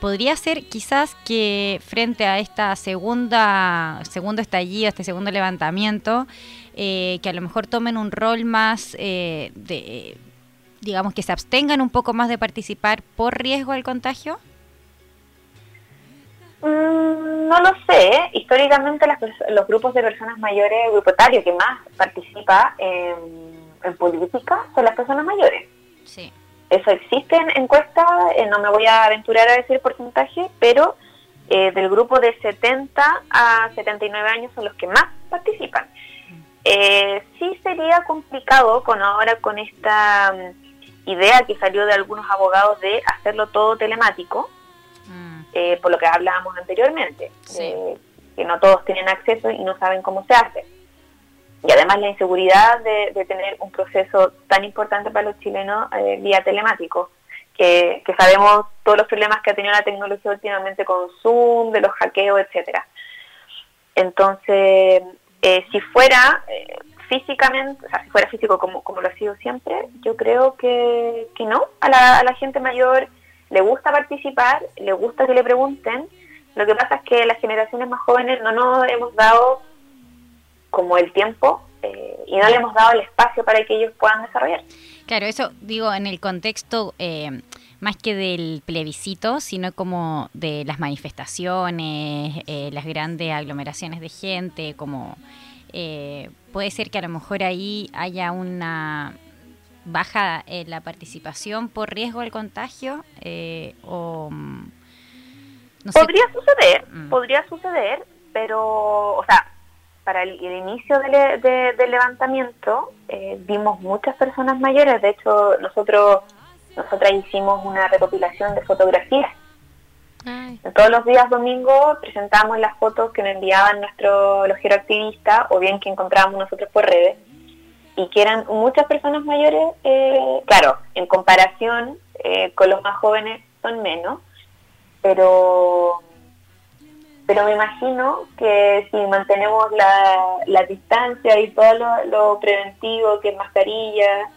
podría ser quizás que frente a esta segunda, segundo estallido, este segundo levantamiento, eh, que a lo mejor tomen un rol más eh, de, digamos, que se abstengan un poco más de participar por riesgo al contagio? Mm, no lo sé. Históricamente los grupos de personas mayores, grupo etario que más participa en, política son las personas mayores. Sí. Eso existe en encuestas, eh, no me voy a aventurar a decir porcentaje, pero eh, del grupo de 70 a 79 años son los que más participan. Eh, sí sería complicado con ahora con esta mm, idea que salió de algunos abogados de hacerlo todo telemático, mm. eh, por lo que hablábamos anteriormente, que no todos tienen acceso y no saben cómo se hace. Y además la inseguridad de, tener un proceso tan importante para los chilenos eh, vía telemático, que, que, sabemos todos los problemas que ha tenido la tecnología últimamente con Zoom, de los hackeos, etcétera. Entonces, eh, si fuera eh, físicamente, o sea, si fuera físico como, como lo ha sido siempre, yo creo que, que no. A la, a la gente mayor le gusta participar, le gusta que le pregunten. Lo que pasa es que las generaciones más jóvenes no nos hemos dado como el tiempo eh, y no le hemos dado el espacio para que ellos puedan desarrollar. Claro, eso digo en el contexto eh, más que del plebiscito, sino como de las manifestaciones, eh, las grandes aglomeraciones de gente, como eh, puede ser que a lo mejor ahí haya una baja en la participación por riesgo al contagio eh, o mm, podría suceder, mm. podría suceder, pero, o sea, para el, inicio del, levantamiento vimos muchas personas mayores, de hecho nosotros nosotras hicimos una recopilación de fotografías. Todos los días domingos presentamos las fotos que nos enviaban nuestros los activistas o bien que encontrábamos nosotros por redes y que eran muchas personas mayores, eh, claro, en comparación eh, con los más jóvenes son menos, pero pero me imagino que si mantenemos la, la distancia y todo lo, preventivo, que mascarilla,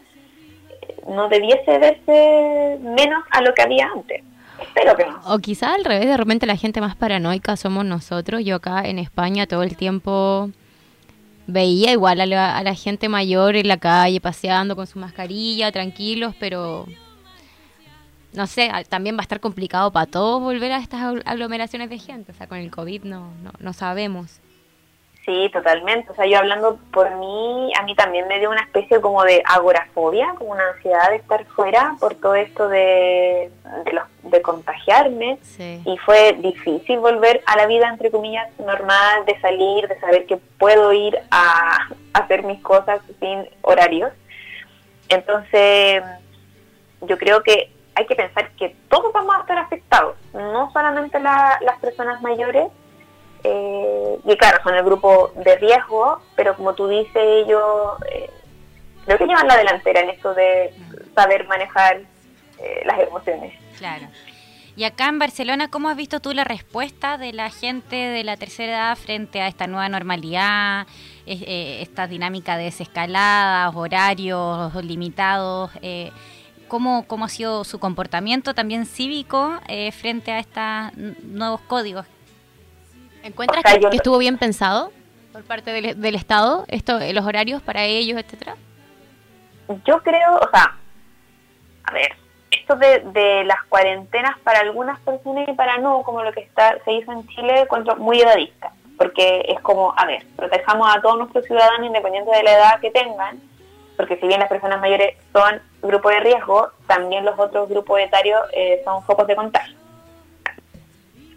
no debiese verse menos a lo que había antes. Espero que no. O quizá al revés, de repente la gente más paranoica somos nosotros. Yo acá en España todo el tiempo veía igual a la, a la gente mayor en la calle paseando con su mascarilla, tranquilos, pero no sé, también va a estar complicado para todos volver a estas aglomeraciones de gente. O sea, con el COVID no, no, no sabemos. Sí, totalmente. O sea, yo hablando por mí, a mí también me dio una especie como de agorafobia, como una ansiedad de estar fuera por todo esto de, de, contagiarme. Y fue difícil volver a la vida, entre comillas, normal, de salir, de saber que puedo ir a, hacer mis cosas sin horarios. Entonces, yo creo que hay que pensar que todos vamos a estar afectados, no solamente las personas mayores, eh, y claro, son el grupo de riesgo, pero como tú dices, ellos eh, creo que llevan la delantera en esto de saber manejar eh, las emociones. Claro. Y acá en Barcelona, ¿cómo has visto tú la respuesta de la gente de la tercera edad frente a esta nueva normalidad, esta dinámica de desescaladas, horarios limitados? ¿Cómo, ¿Cómo ha sido su comportamiento también cívico frente a estos nuevos códigos ¿Encuentras que, estuvo bien pensado por parte del, Estado, esto, los horarios para ellos, etcétera? Yo creo, o sea, a ver, esto de, las cuarentenas para algunas personas y para no, como lo que está se hizo en Chile, encuentro muy edadista, porque es como, a ver, protejamos a todos nuestros ciudadanos independiente de la edad que tengan, porque si bien las personas mayores son grupo de riesgo, también los otros grupos etarios eh, son focos de contagio.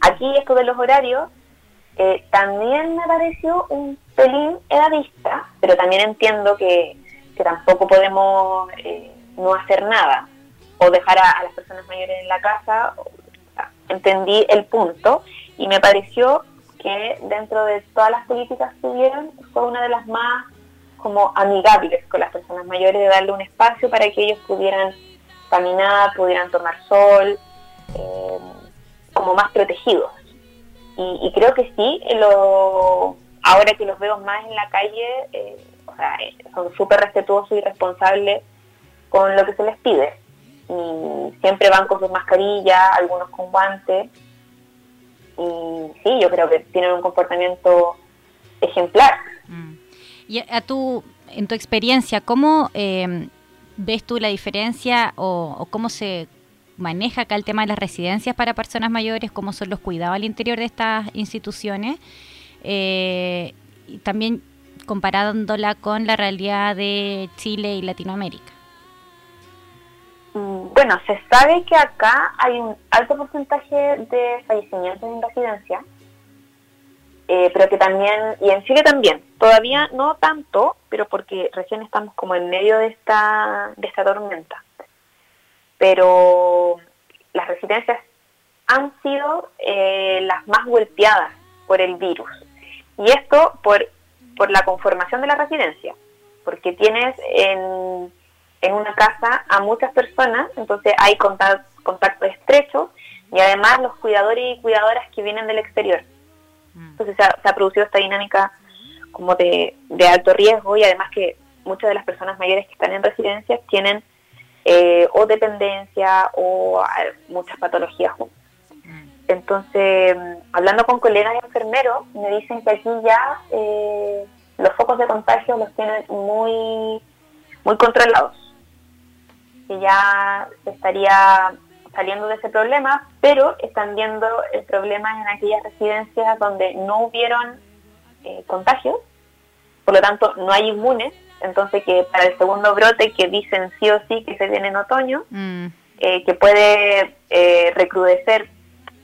Aquí esto de los horarios eh, también me pareció un pelín edadista, pero también entiendo que, tampoco podemos eh, no hacer nada o dejar a, las personas mayores en la casa. entendí el punto y me pareció que dentro de todas las políticas que hubieron fue una de las más como amigables con las personas mayores de darle un espacio para que ellos pudieran caminar, pudieran tomar sol, eh, como más protegidos. Y, creo que sí, lo, ahora que los veo más en la calle, eh, eh, son súper respetuosos y responsables con lo que se les pide. y siempre van con sus mascarillas, algunos con guantes. Y sí, yo creo que tienen un comportamiento ejemplar. Y a tu, en tu experiencia, ¿cómo eh, ves tú la diferencia o, cómo se maneja acá el tema de las residencias para personas mayores, cómo son los cuidados al interior de estas instituciones? Eh, y también comparándola con la realidad de Chile y Latinoamérica. Mm, bueno, se sabe que acá hay un alto porcentaje de fallecimientos en residencia, eh, pero que también, y en Chile también, todavía no tanto, pero porque recién estamos como en medio de esta, de esta tormenta. Pero las residencias han sido eh, las más golpeadas por el virus. Y esto por, por la conformación de la residencia, porque tienes en, en una casa a muchas personas, entonces hay contacto, contacto estrecho y además los cuidadores y cuidadoras que vienen del exterior. Mm. Entonces se ha, producido esta dinámica como de, alto riesgo y además que muchas de las personas mayores que están en residencias tienen eh, o dependencia o eh, muchas patologías juntas. Mm. Entonces, hablando con colegas enfermeros, me dicen que aquí ya eh, los focos de contagio los tienen muy, muy controlados. Que ya se estaría saliendo de ese problema, pero están viendo el problema en aquellas residencias donde no hubieron eh, contagios, por lo tanto no hay inmunes, entonces que para el segundo brote que dicen sí o sí que se viene en otoño, mm. eh, que puede eh, recrudecer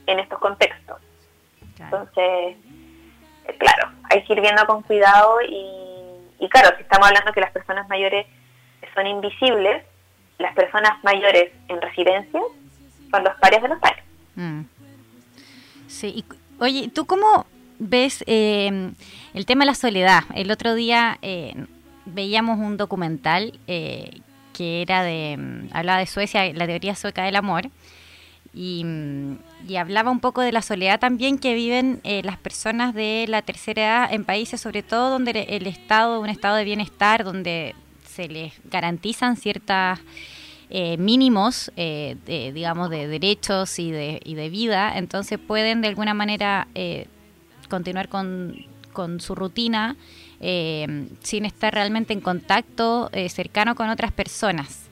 en estos contextos. Entonces, claro, hay que ir viendo con cuidado y, y claro, si estamos hablando que las personas mayores son invisibles, las personas mayores en residencias los pares de los pares. Mm. Sí, oye, ¿tú cómo ves eh, el tema de la soledad? El otro día eh, veíamos un documental eh, que era de, mm, hablaba de Suecia, la teoría sueca del amor, y, mm, y hablaba un poco de la soledad también que viven las personas de la tercera edad en países, sobre todo donde el Estado, un estado de bienestar, donde se les garantizan ciertas eh, mínimos, eh, digamos, de derechos y de, y de vida, entonces pueden de alguna manera eh, continuar con, con, su rutina sin estar realmente en contacto cercano con otras personas.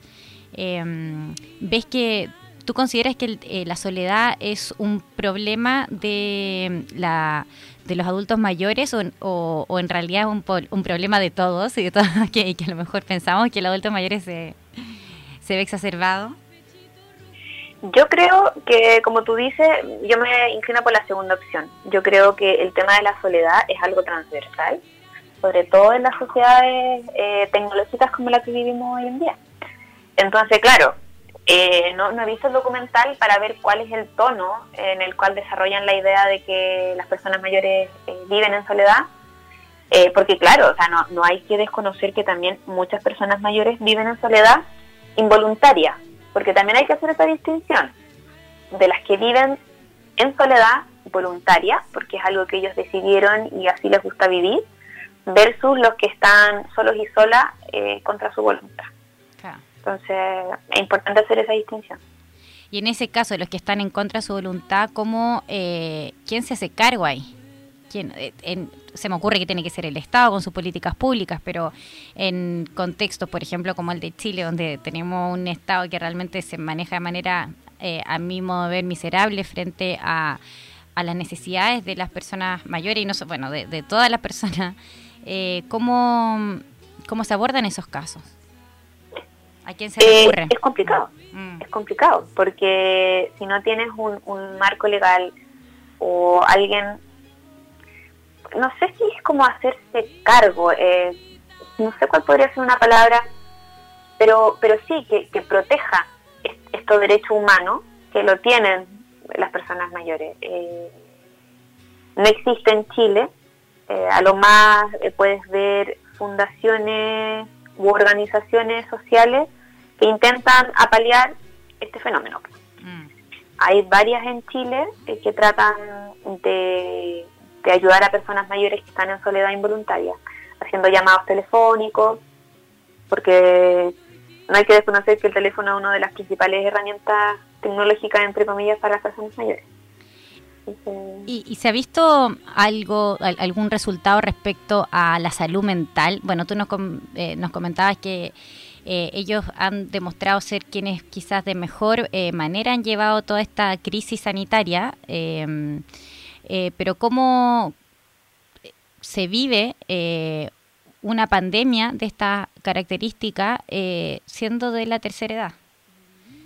¿Ves que tú consideras que la soledad es un problema de la de los adultos mayores o, o, en realidad es un, un, problema de todos y de todos que, a lo mejor pensamos que el adulto mayor se, se ve exacerbado? Yo creo que, como tú dices, yo me inclino por la segunda opción. Yo creo que el tema de la soledad es algo transversal, sobre todo en las sociedades eh, tecnológicas como la que vivimos hoy en día. Entonces, claro, eh, no, he visto el documental para ver cuál es el tono en el cual desarrollan la idea de que las personas mayores eh, viven en soledad, porque claro, o sea, no, no hay que desconocer que también muchas personas mayores viven en soledad involuntaria, porque también hay que hacer esa distinción de las que viven en soledad voluntaria, porque es algo que ellos decidieron y así les gusta vivir, versus los que están solos y solas eh, contra su voluntad. Entonces, es importante hacer esa distinción. Y en ese caso, los que están en contra de su voluntad, ¿cómo, eh, ¿quién se hace cargo ahí? Eh, se me ocurre que tiene que ser el Estado con sus políticas públicas, pero en contextos, por ejemplo, como el de Chile, donde tenemos un Estado que realmente se maneja de manera, eh, a mi modo de ver, miserable frente a, las necesidades de las personas mayores y no bueno, de, todas las personas, eh, ¿cómo, ¿cómo se abordan esos casos? ¿A quién se le ocurre? Es complicado, mm. es complicado, porque si no tienes un, un marco legal o alguien no sé si es como hacerse cargo, eh, no sé cuál podría ser una palabra, pero, pero sí, que, que proteja estos derechos humanos que lo tienen las personas mayores. Eh, no existe en Chile, eh, a lo más puedes ver fundaciones u organizaciones sociales que intentan apalear este fenómeno. Mm. Hay varias en Chile que tratan de de ayudar a personas mayores que están en soledad involuntaria, haciendo llamados telefónicos, porque no hay que desconocer que el teléfono es una de las principales herramientas tecnológicas, entre comillas, para las personas mayores. ¿Y, se ha visto algo, algún resultado respecto a la salud mental? Bueno, tú nos, eh, nos comentabas que eh, ellos han demostrado ser quienes quizás de mejor eh, manera han llevado toda esta crisis sanitaria, em, pero ¿cómo se vive una pandemia de esta característica siendo de la tercera edad?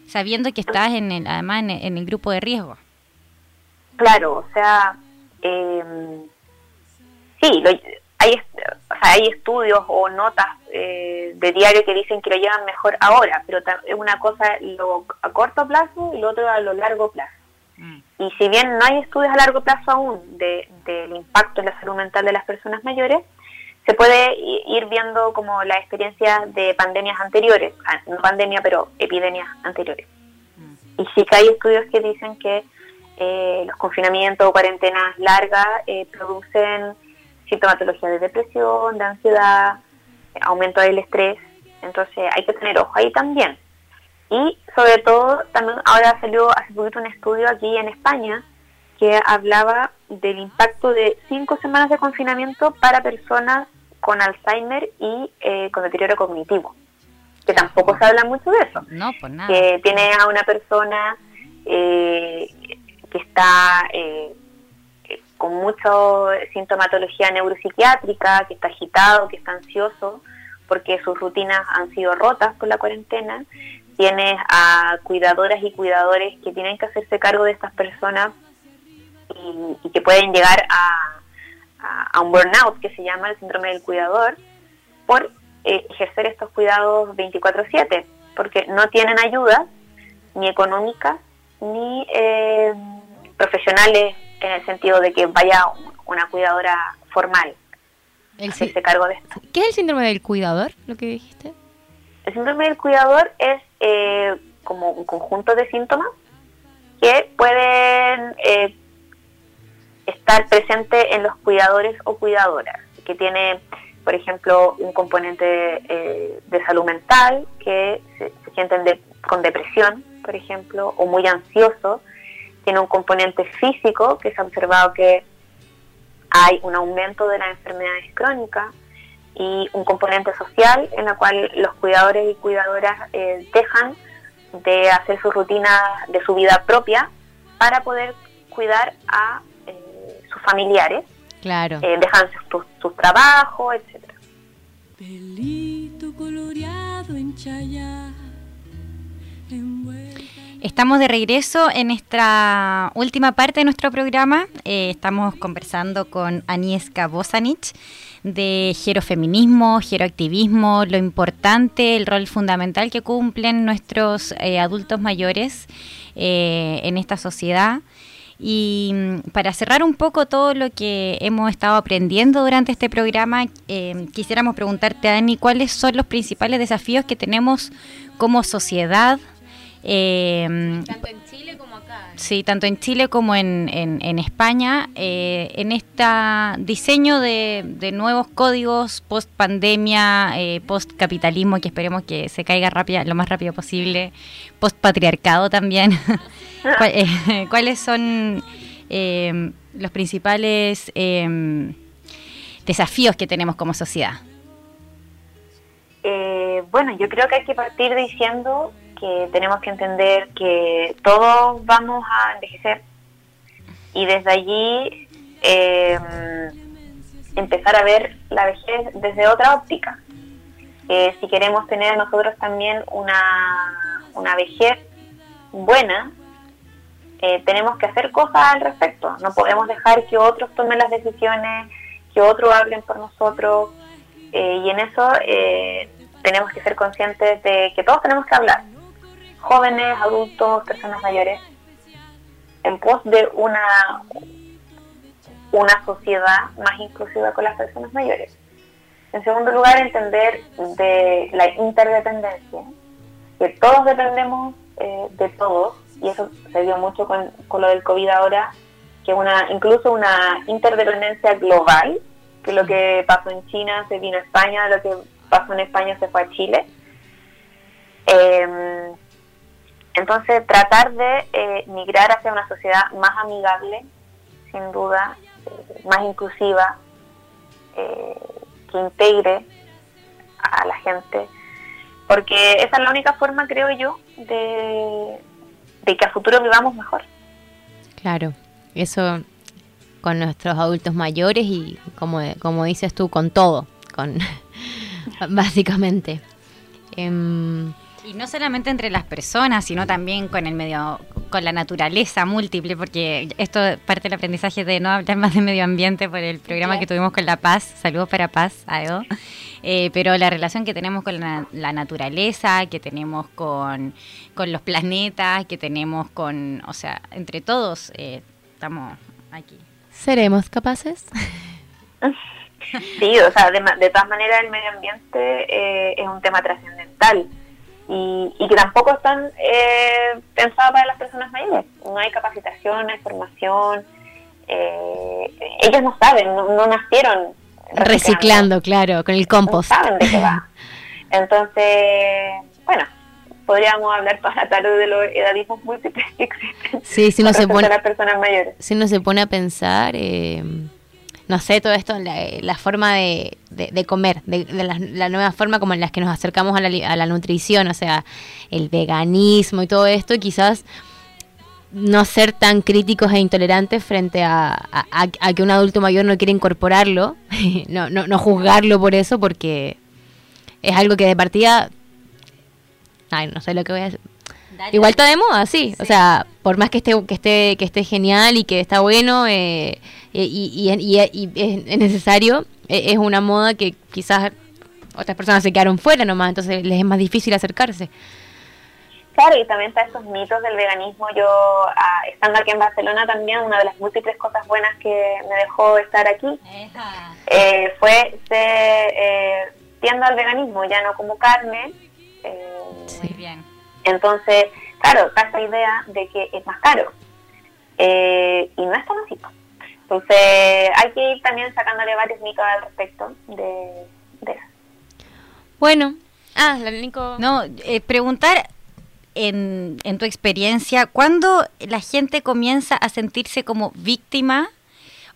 Sabiendo que estás en el, además en el grupo de riesgo. Claro, o sea, eh, sí, hay, hay estudios o notas eh, de diario que dicen que lo llevan mejor ahora, pero es una cosa lo, a corto plazo y lo otro a lo largo plazo. Mm. Y si bien no hay estudios a largo plazo aún del impacto en la salud mental de las personas mayores, se puede ir viendo como la experiencia de pandemias anteriores, ah, no pandemia, pero epidemias anteriores. Mm. Y sí que hay estudios que dicen que eh, los confinamientos o cuarentenas largas eh, producen sintomatología de depresión, de ansiedad, aumento del estrés, entonces hay que tener ojo ahí también. Y sobre todo, también ahora salió hace poquito un estudio aquí en España que hablaba del impacto de cinco semanas de confinamiento para personas con Alzheimer y eh, con deterioro cognitivo, que tampoco se habla mucho de eso. No, pues nada. Que tiene a una persona eh, que está eh, con mucha sintomatología neuropsiquiátrica, que está agitado, que está ansioso, porque sus rutinas han sido rotas por la cuarentena. Tienes a cuidadoras y cuidadores que tienen que hacerse cargo de estas personas y, que pueden llegar a, a, un burnout, que se llama el síndrome del cuidador, por eh, ejercer estos cuidados 24/7, porque no tienen ayuda ni económica ni eh, profesionales en el sentido de que vaya una cuidadora formal el hacerse cargo de esto. ¿Qué es el síndrome del cuidador, lo que dijiste? El síndrome del cuidador es eh, como un conjunto de síntomas que pueden eh, estar presentes en los cuidadores o cuidadoras, que tiene, por ejemplo, un componente eh, de salud mental, que se, sienten con depresión, por ejemplo, o muy ansioso, tiene un componente físico, que se ha observado que hay un aumento de las enfermedades crónicas, y un componente social en la cual los cuidadores y cuidadoras eh, dejan de hacer su rutina de su vida propia para poder cuidar a eh, sus familiares. Claro. Eh, dejan sus su trabajos, coloreado en Estamos de regreso en nuestra última parte de nuestro programa. Eh, estamos conversando con Aniesca Bosanich de gerofeminismo, geroactivismo, lo importante, el rol fundamental que cumplen nuestros eh, adultos mayores eh, en esta sociedad. Y mm, para cerrar un poco todo lo que hemos estado aprendiendo durante este programa, quisiéramos preguntarte, Ani, ¿cuáles son los principales desafíos que tenemos como sociedad eh, tanto en Chile como acá. Sí, tanto en Chile como en, en, España, eh, en este diseño de, de nuevos códigos post pandemia, eh, post capitalismo, que esperemos que se caiga rápida, lo más rápido posible, post patriarcado también. Eh, ¿Cuáles son eh, los principales desafíos que tenemos como sociedad? bueno, yo creo que hay que partir diciendo que tenemos que entender que todos vamos a envejecer y desde allí em, empezar a ver la vejez desde otra óptica. si queremos tener nosotros también una, una vejez buena, eh, tenemos que hacer cosas al respecto. No podemos dejar que otros tomen las decisiones, que otros hablen por nosotros. Eh, y en eso eh, tenemos que ser conscientes de que todos tenemos que hablar jóvenes, adultos, personas mayores, en pos de una, una sociedad más inclusiva con las personas mayores. En segundo lugar, entender de la interdependencia, que todos dependemos eh, de todos, y eso se dio mucho con, con lo del COVID ahora, que una incluso una interdependencia global, que lo que pasó en China se vino a España, lo que pasó en España se fue a Chile, Em, entonces, tratar de eh, migrar hacia una sociedad más amigable, sin duda, más inclusiva, eh, que integre a la gente, porque esa es la única forma, creo yo, de, de que a futuro vivamos mejor. Claro, eso con nuestros adultos mayores y como, como dices tú, con todo, con básicamente. Em, y no solamente entre las personas, sino también con el medio, con la naturaleza múltiple, porque esto parte del aprendizaje de no hablar más de medio ambiente por el programa que tuvimos con La Paz. Saludos para Paz, Aedo. Eh, pero la relación que tenemos con la, naturaleza, que tenemos con, con, los planetas, que tenemos con, o sea, entre todos eh, estamos aquí. ¿Seremos capaces? Sí, o sea, de, de todas maneras el medio ambiente eh, es un tema trascendental y, y que tampoco están eh, pensadas para las personas mayores. No hay capacitación, no hay formación. Eh, ellos no saben, no, nacieron reciclando. claro, con el compost. No saben de qué va. Entonces, bueno, podríamos hablar toda la tarde de los edadismos múltiples que existen. Sí, si no se pone, las personas mayores. Si uno se pone a pensar, eh, no sé, todo esto, la, forma de, de, comer, de, la, nueva forma como en las que nos acercamos a la, a la nutrición, o sea, el veganismo y todo esto, quizás no ser tan críticos e intolerantes frente a, a, que un adulto mayor no quiere incorporarlo, no, no, no juzgarlo por eso, porque es algo que de partida, ay, no sé lo que voy a decir. Igual está de moda, sí. O sea, por más que esté, que esté, que esté genial y que está bueno, eh, y, y, es necesario, e, es una moda que quizás otras personas se quedaron fuera nomás, entonces les es más difícil acercarse. Claro, y también está estos mitos del veganismo. Yo, ah, estando aquí en Barcelona también, una de las múltiples cosas buenas que me dejó estar aquí eh, fue ser eh, tiendo al veganismo, ya no como carne. Eh, Muy bien. Entonces, claro, está esta idea de que es más caro. Eh, y no es tan así. Entonces hay que ir también sacándole varios mitos al respecto de, eso. Bueno, ah, la Nico... No, eh, preguntar en, en tu experiencia, ¿cuándo la gente comienza a sentirse como víctima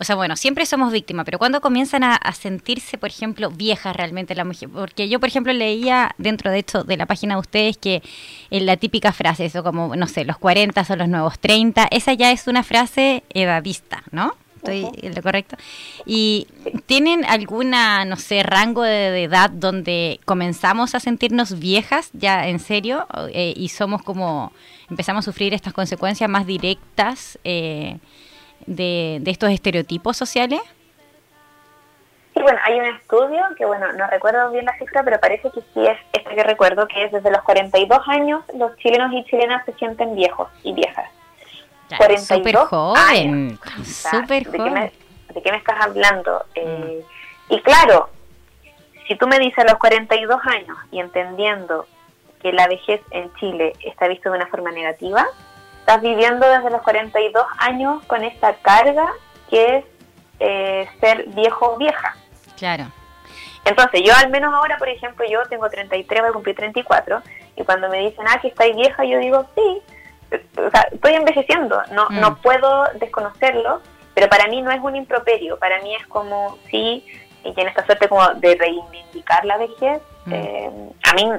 o sea, bueno, siempre somos víctimas, pero cuando comienzan a, sentirse, por ejemplo, viejas realmente la mujer, porque yo, por ejemplo, leía dentro de esto de la página de ustedes que en la típica frase, eso como, no sé, los 40 son los nuevos 30, esa ya es una frase edadista, ¿no? ¿Estoy en lo correcto? ¿Y tienen alguna, no sé, rango de, edad donde comenzamos a sentirnos viejas ya en serio eh, y somos como, empezamos a sufrir estas consecuencias más directas eh, de, estos estereotipos sociales? Sí, bueno, hay un estudio que, bueno, no recuerdo bien la cifra, pero parece que sí es este que recuerdo, que es desde los 42 años los chilenos y chilenas se sienten viejos y viejas. 42 joven, súper joven. ¿de, qué me estás hablando? Eh, y claro, si tú me dices a los 42 años y entendiendo que la vejez en Chile está vista de una forma negativa, estás viviendo desde los 42 años con esta carga que es eh, ser viejo o vieja. Claro. Entonces, yo al menos ahora, por ejemplo, yo tengo 33, voy a cumplir 34, y cuando me dicen, ah, que estáis vieja, yo digo, sí, o sea, estoy envejeciendo, no, no mm. puedo desconocerlo, pero para mí no es un improperio, para mí es como, sí, y tiene esta suerte como de reivindicar la vejez, mm. eh, a mí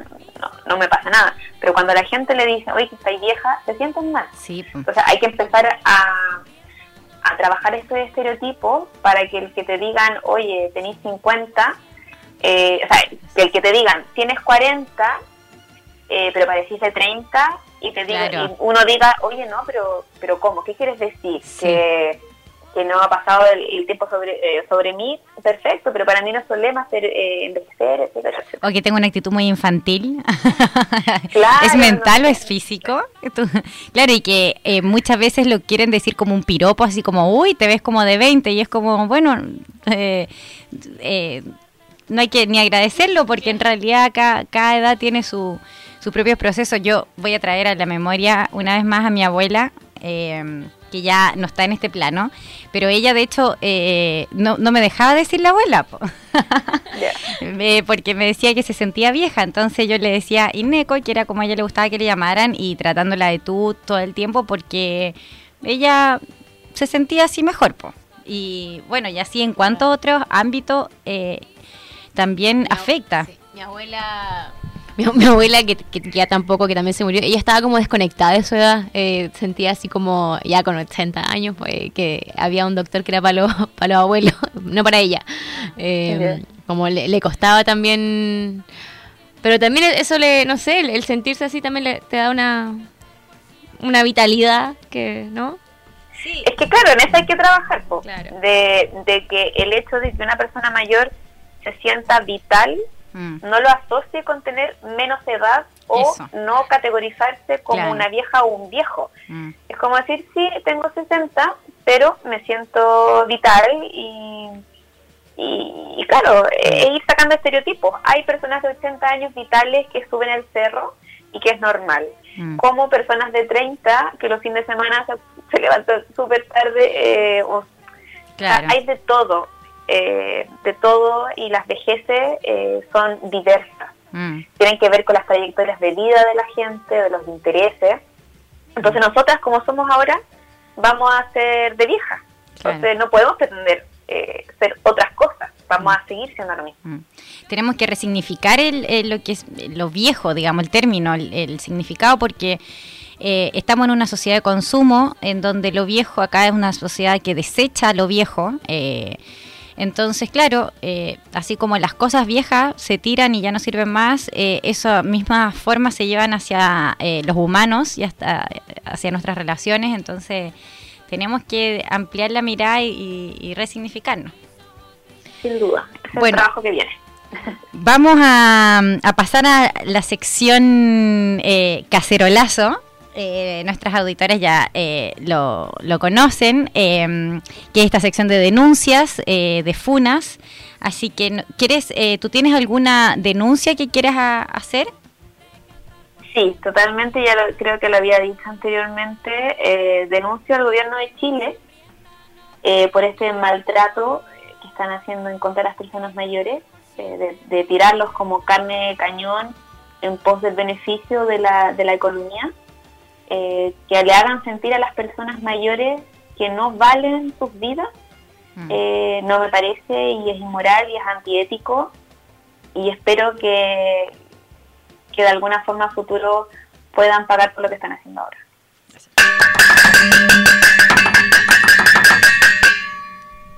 no, me pasa nada, pero cuando la gente le dice, oye, que estáis vieja, se sienten mal. Sí. Entonces hay que empezar a, a trabajar este estereotipo para que el que te digan, oye, tenéis 50, eh, o sea, que el que te digan, tienes 40, eh, pero parecís de 30, y te diga, y uno diga, oye, no, pero, pero ¿cómo? ¿Qué quieres decir? Que, que no ha pasado el, tiempo sobre, eh, sobre mí, perfecto, pero para mí no es problema hacer, eh, envejecer, etcétera, O que tengo una actitud muy infantil. Claro, ¿Es mental o es físico? claro, y que eh, muchas veces lo quieren decir como un piropo, así como, uy, te ves como de 20, y es como, bueno, eh, no hay que ni agradecerlo, porque en realidad cada, cada edad tiene su sus propios procesos. Yo voy a traer a la memoria una vez más a mi abuela, eh, que ya no está en este plano, pero ella de hecho eh, no, no me dejaba decir la abuela, po. Eh, porque me decía que se sentía vieja, entonces yo le decía Ineco, que era como a ella le gustaba que le llamaran, y tratándola de tú todo el tiempo porque ella se sentía así mejor, po. Y bueno, y así en cuanto a otros ámbitos eh, también afecta. Sí. Mi abuela mi, mi abuela, que, que ya tampoco, que también se murió, ella estaba como desconectada de su edad. eh, sentía así como, ya con 80 años, pues, que había un doctor que era para los, para los abuelos, no para ella. Eh. Como le, le costaba también. Pero también eso le, no sé, el, el sentirse así también le, te da una, una vitalidad que, ¿no? Es que claro, en eso hay que trabajar, po. Claro. de, de que el hecho de que una persona mayor se sienta vital Mm, no lo asocie con tener menos edad o Eso. no categorizarse como Claro. una vieja o un viejo. mm, Es como decir, sí, tengo 60, pero me siento vital y, y, y claro, e ir sacando estereotipos. Hay personas de 80 años vitales que suben el cerro y que es normal. mm. Como personas de 30 que los fines de semana se, se levantan súper tarde. eh, o- Claro. Hay de todo, eh, de todo y las vejeces eh, son diversas Mm, tienen que ver con las trayectorias de vida de la gente, de los intereses. Entonces nosotras, como somos ahora, vamos a ser de vieja. Claro. Entonces no podemos pretender eh, ser otras cosas. Vamos a seguir siendo lo mismo. Mm. Tenemos que resignificar el, el- lo que es lo viejo, digamos, el término, el, el significado, porque eh, estamos en una sociedad de consumo en donde lo viejo acá es una sociedad que desecha lo viejo. eh, entonces, claro, eh, así como las cosas viejas se tiran y ya no sirven más, eh, esas mismas formas se llevan hacia eh, los humanos y hasta eh, hacia nuestras relaciones. Entonces, tenemos que ampliar la mirada y, y resignificarnos. Sin duda. Es el Bueno. trabajo que viene. Vamos a, a pasar a la sección eh, cacerolazo. Eh, nuestras auditores ya eh, lo, lo conocen, eh, que es esta sección de denuncias, eh, de funas. Así que, ¿quieres, eh, ¿tú tienes alguna denuncia que quieras a- hacer? Sí, totalmente. Ya lo- creo que lo había dicho anteriormente. Eh, denuncio al gobierno de Chile por este maltrato que están haciendo en contra de las personas mayores, de, de tirarlos como carne de cañón en pos del beneficio de la, de la economía, eh, que le hagan sentir a las personas mayores que no valen sus vidas, Mm. eh, no me parece y es inmoral y es antiético y espero que, que de alguna forma a futuro puedan pagar por lo que están haciendo ahora.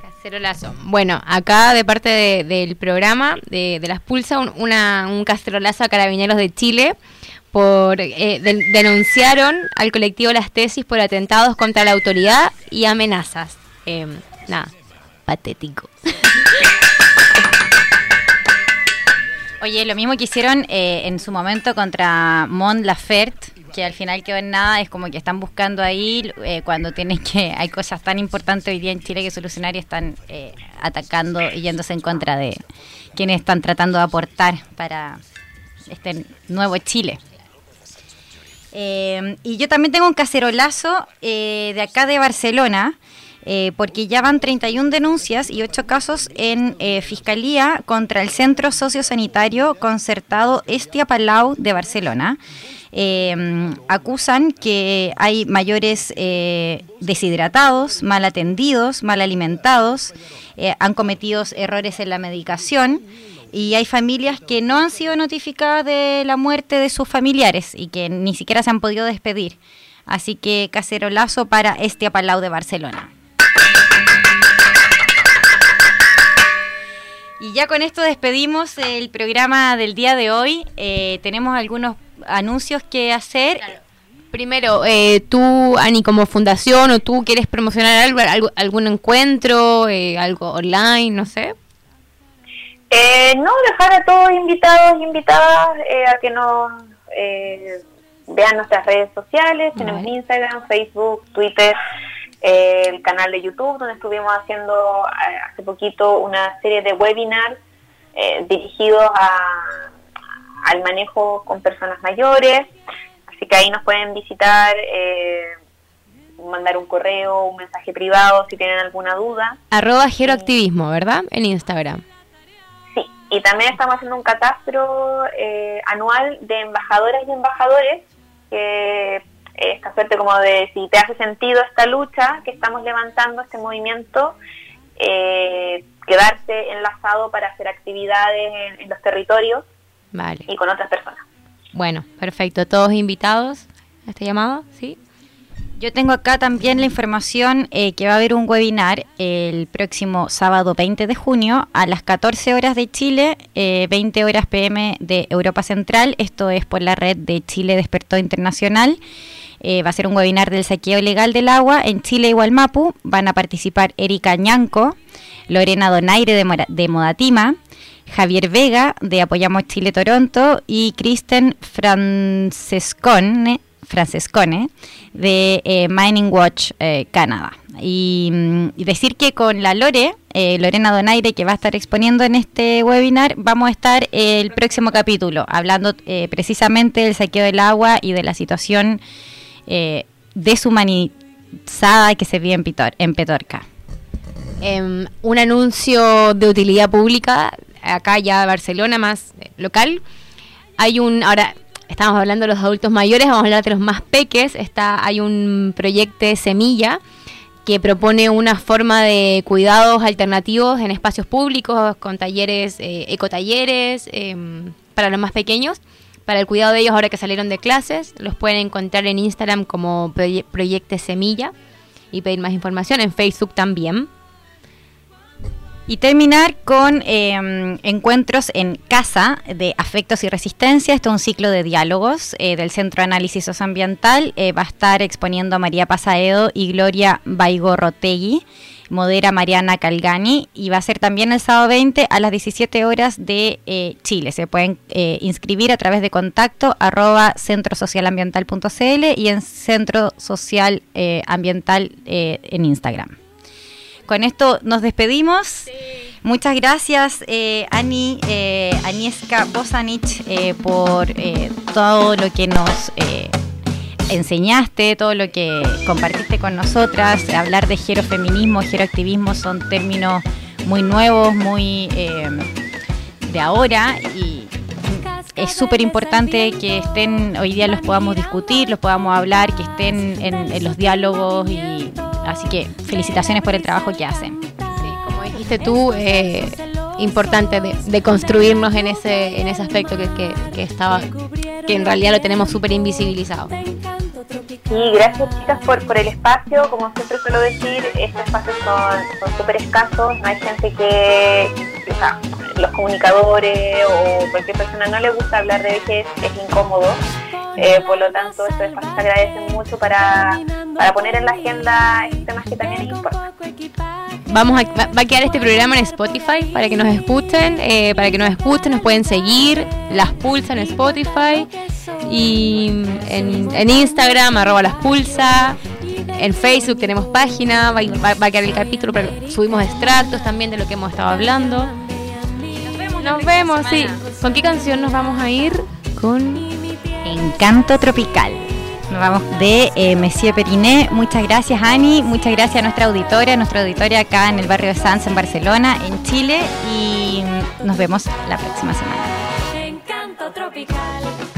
Cacerolazo. Bueno, acá de parte de- del programa de, de las Pulsa, un, una, un cacerolazo a carabineros de Chile por eh, de- denunciaron al colectivo Las Tesis por atentados contra la autoridad y amenazas. Eh, nada, patético. Oye, lo mismo que hicieron eh, en su momento contra Mon Laferte, que al final quedó en nada, es como que están buscando ahí eh, cuando tienen que, hay cosas tan importantes hoy día en Chile que solucionar y están eh, atacando y yéndose en contra de quienes están tratando de aportar para este nuevo Chile. Eh, y yo también tengo un cacerolazo eh, de acá de Barcelona, eh, porque ya van 31 denuncias y 8 casos en eh, fiscalía contra el Centro Sociosanitario Concertado Estia Palau de Barcelona. Eh, acusan que hay mayores eh, deshidratados, mal atendidos, mal alimentados, han cometido errores en la medicación y hay familias que no han sido notificadas de la muerte de sus familiares y que ni siquiera se han podido despedir. Así que cacerolazo para este Palau de Barcelona. Y ya con esto despedimos el programa del día de hoy. Eh, tenemos algunos anuncios que hacer. Primero, eh, tú, Ani, como fundación, o tú quieres promocionar algo, algo- algún encuentro, eh, algo online, no sé. Eh, no, dejar a todos invitados y invitadas eh, a que nos eh, vean nuestras redes sociales. Tenemos. Instagram, Facebook, Twitter, eh, el canal de YouTube, donde estuvimos haciendo eh, hace poquito una serie de webinars eh, dirigidos a- al manejo con personas mayores. Así que ahí nos pueden visitar. eh, mandar un correo, un mensaje privado si tienen alguna duda. Arroba Geroactivismo, ¿verdad? En Instagram. Y también estamos haciendo un catastro eh, anual de embajadoras y embajadores, que esta suerte como de si te hace sentido esta lucha que estamos levantando, este movimiento, eh, quedarse enlazado para hacer actividades en, los territorios y con otras personas. Bueno, perfecto. ¿Todos invitados a esta llamada? ¿Sí? Yo tengo acá también la información eh, que va a haber un webinar el próximo sábado 20 de junio a las 14 horas de Chile, 20 eh, horas PM de Europa Central. Esto es por la red de Chile Despertó Internacional. Eh, va a ser un webinar del saqueo legal del agua en Chile y Gualmapu. Van a participar Erika Ñanco, Lorena Donaire de, de Modatima, Javier Vega de Apoyamos Chile Toronto y Kristen Francescone, Francescone de eh, Mining Watch eh, Canadá. Mm, y, decir que con la Lore, eh, Lorena Donaire, que va a estar exponiendo en este webinar, vamos a estar el próximo capítulo, hablando precisamente del saqueo del agua y de la situación deshumanizada que se vive en, en Petorca. Em, un anuncio de utilidad pública, acá ya Barcelona, más local. Hay un, ahora estamos hablando de los adultos mayores, vamos a hablar de los más peques. Está, hay un proyecto Semilla que propone una forma de cuidados alternativos en espacios públicos, con talleres, eh, ecotalleres, em, para los más pequeños, para el cuidado de ellos ahora que salieron de clases. Los pueden encontrar en Instagram como Proyecto Semilla y pedir más información, en Facebook también. Y terminar con em, encuentros en casa de afectos y resistencia. Esto es un ciclo de diálogos eh, del Centro de Análisis Socioambiental. Eh, va a estar exponiendo María Pasaedo y Gloria Baigorrotegui. Modera Mariana Calgani y va a ser también el sábado 20 a las 17 horas de eh, Chile. Se pueden inscribir a través de contacto arroba centrosocialambiental.cl y en Centro Social Ambiental en Instagram. Con esto nos despedimos. Muchas gracias, eh, Ani, eh, Anieska Bosanich, eh, por eh, todo lo que nos enseñaste, todo lo que compartiste con nosotras. Hablar de gerofeminismo, geroactivismo son términos muy nuevos, muy de ahora y es súper importante que estén, hoy día los podamos discutir, los podamos hablar, que estén en los diálogos y Así que felicitaciones por el trabajo que hacen. Como dijiste tú, eh, importante de, construirnos en ese, en ese aspecto que, que, estaba, que en realidad lo tenemos súper invisibilizado. Sí, gracias chicas por, por el espacio. Como siempre suelo decir, estos espacios son súper escasos. No hay gente que, o sea, los comunicadores o cualquier persona no le gusta hablar de vejez, es incómodo. Eh, por lo tanto, estos espacios se agradecen mucho para, para poner en la agenda temas que también es importante. Vamos a, va a quedar este programa en Spotify para que nos escuchen, eh, para que nos escuchen, nos pueden seguir, las pulsa en Spotify y en, Instagram, arroba las pulsa, en Facebook tenemos página, va, a quedar el capítulo, pero subimos extractos también de lo que hemos estado hablando. Nos vemos, nos sí. ¿Con qué canción nos vamos a ir? Con Encanto Tropical. Nos vamos de eh, Monsieur Periné. Muchas gracias, Ani. Muchas gracias a nuestra auditoria, nuestra auditoria acá en el barrio de Sanz, en Barcelona, en Chile. Y nos vemos la próxima semana. Encanto Tropical.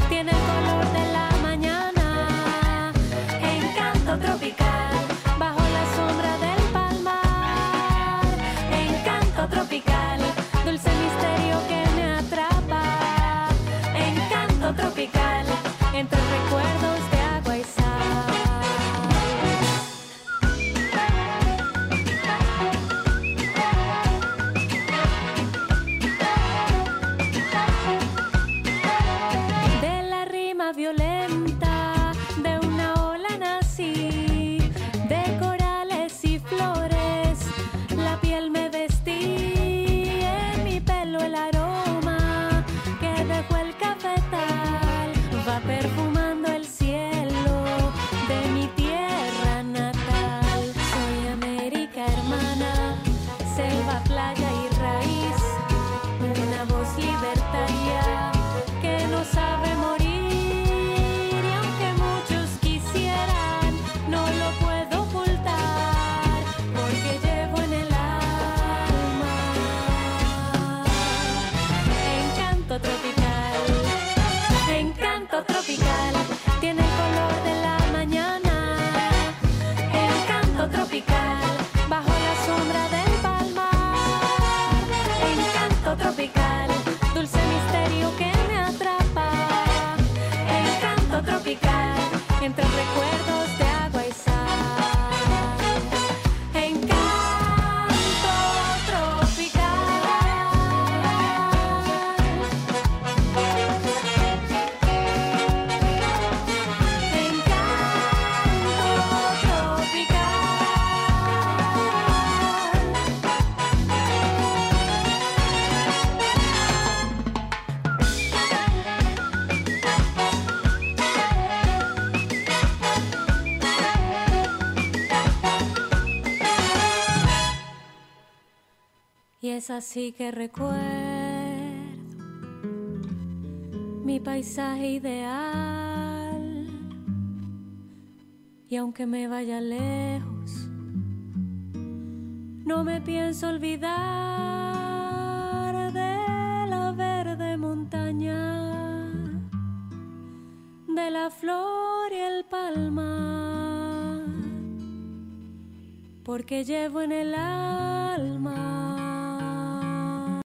Así que recuerdo mi paisaje ideal. Y aunque me vaya lejos, no me pienso olvidar de la verde montaña, de la flor y el palmar porque llevo en el alma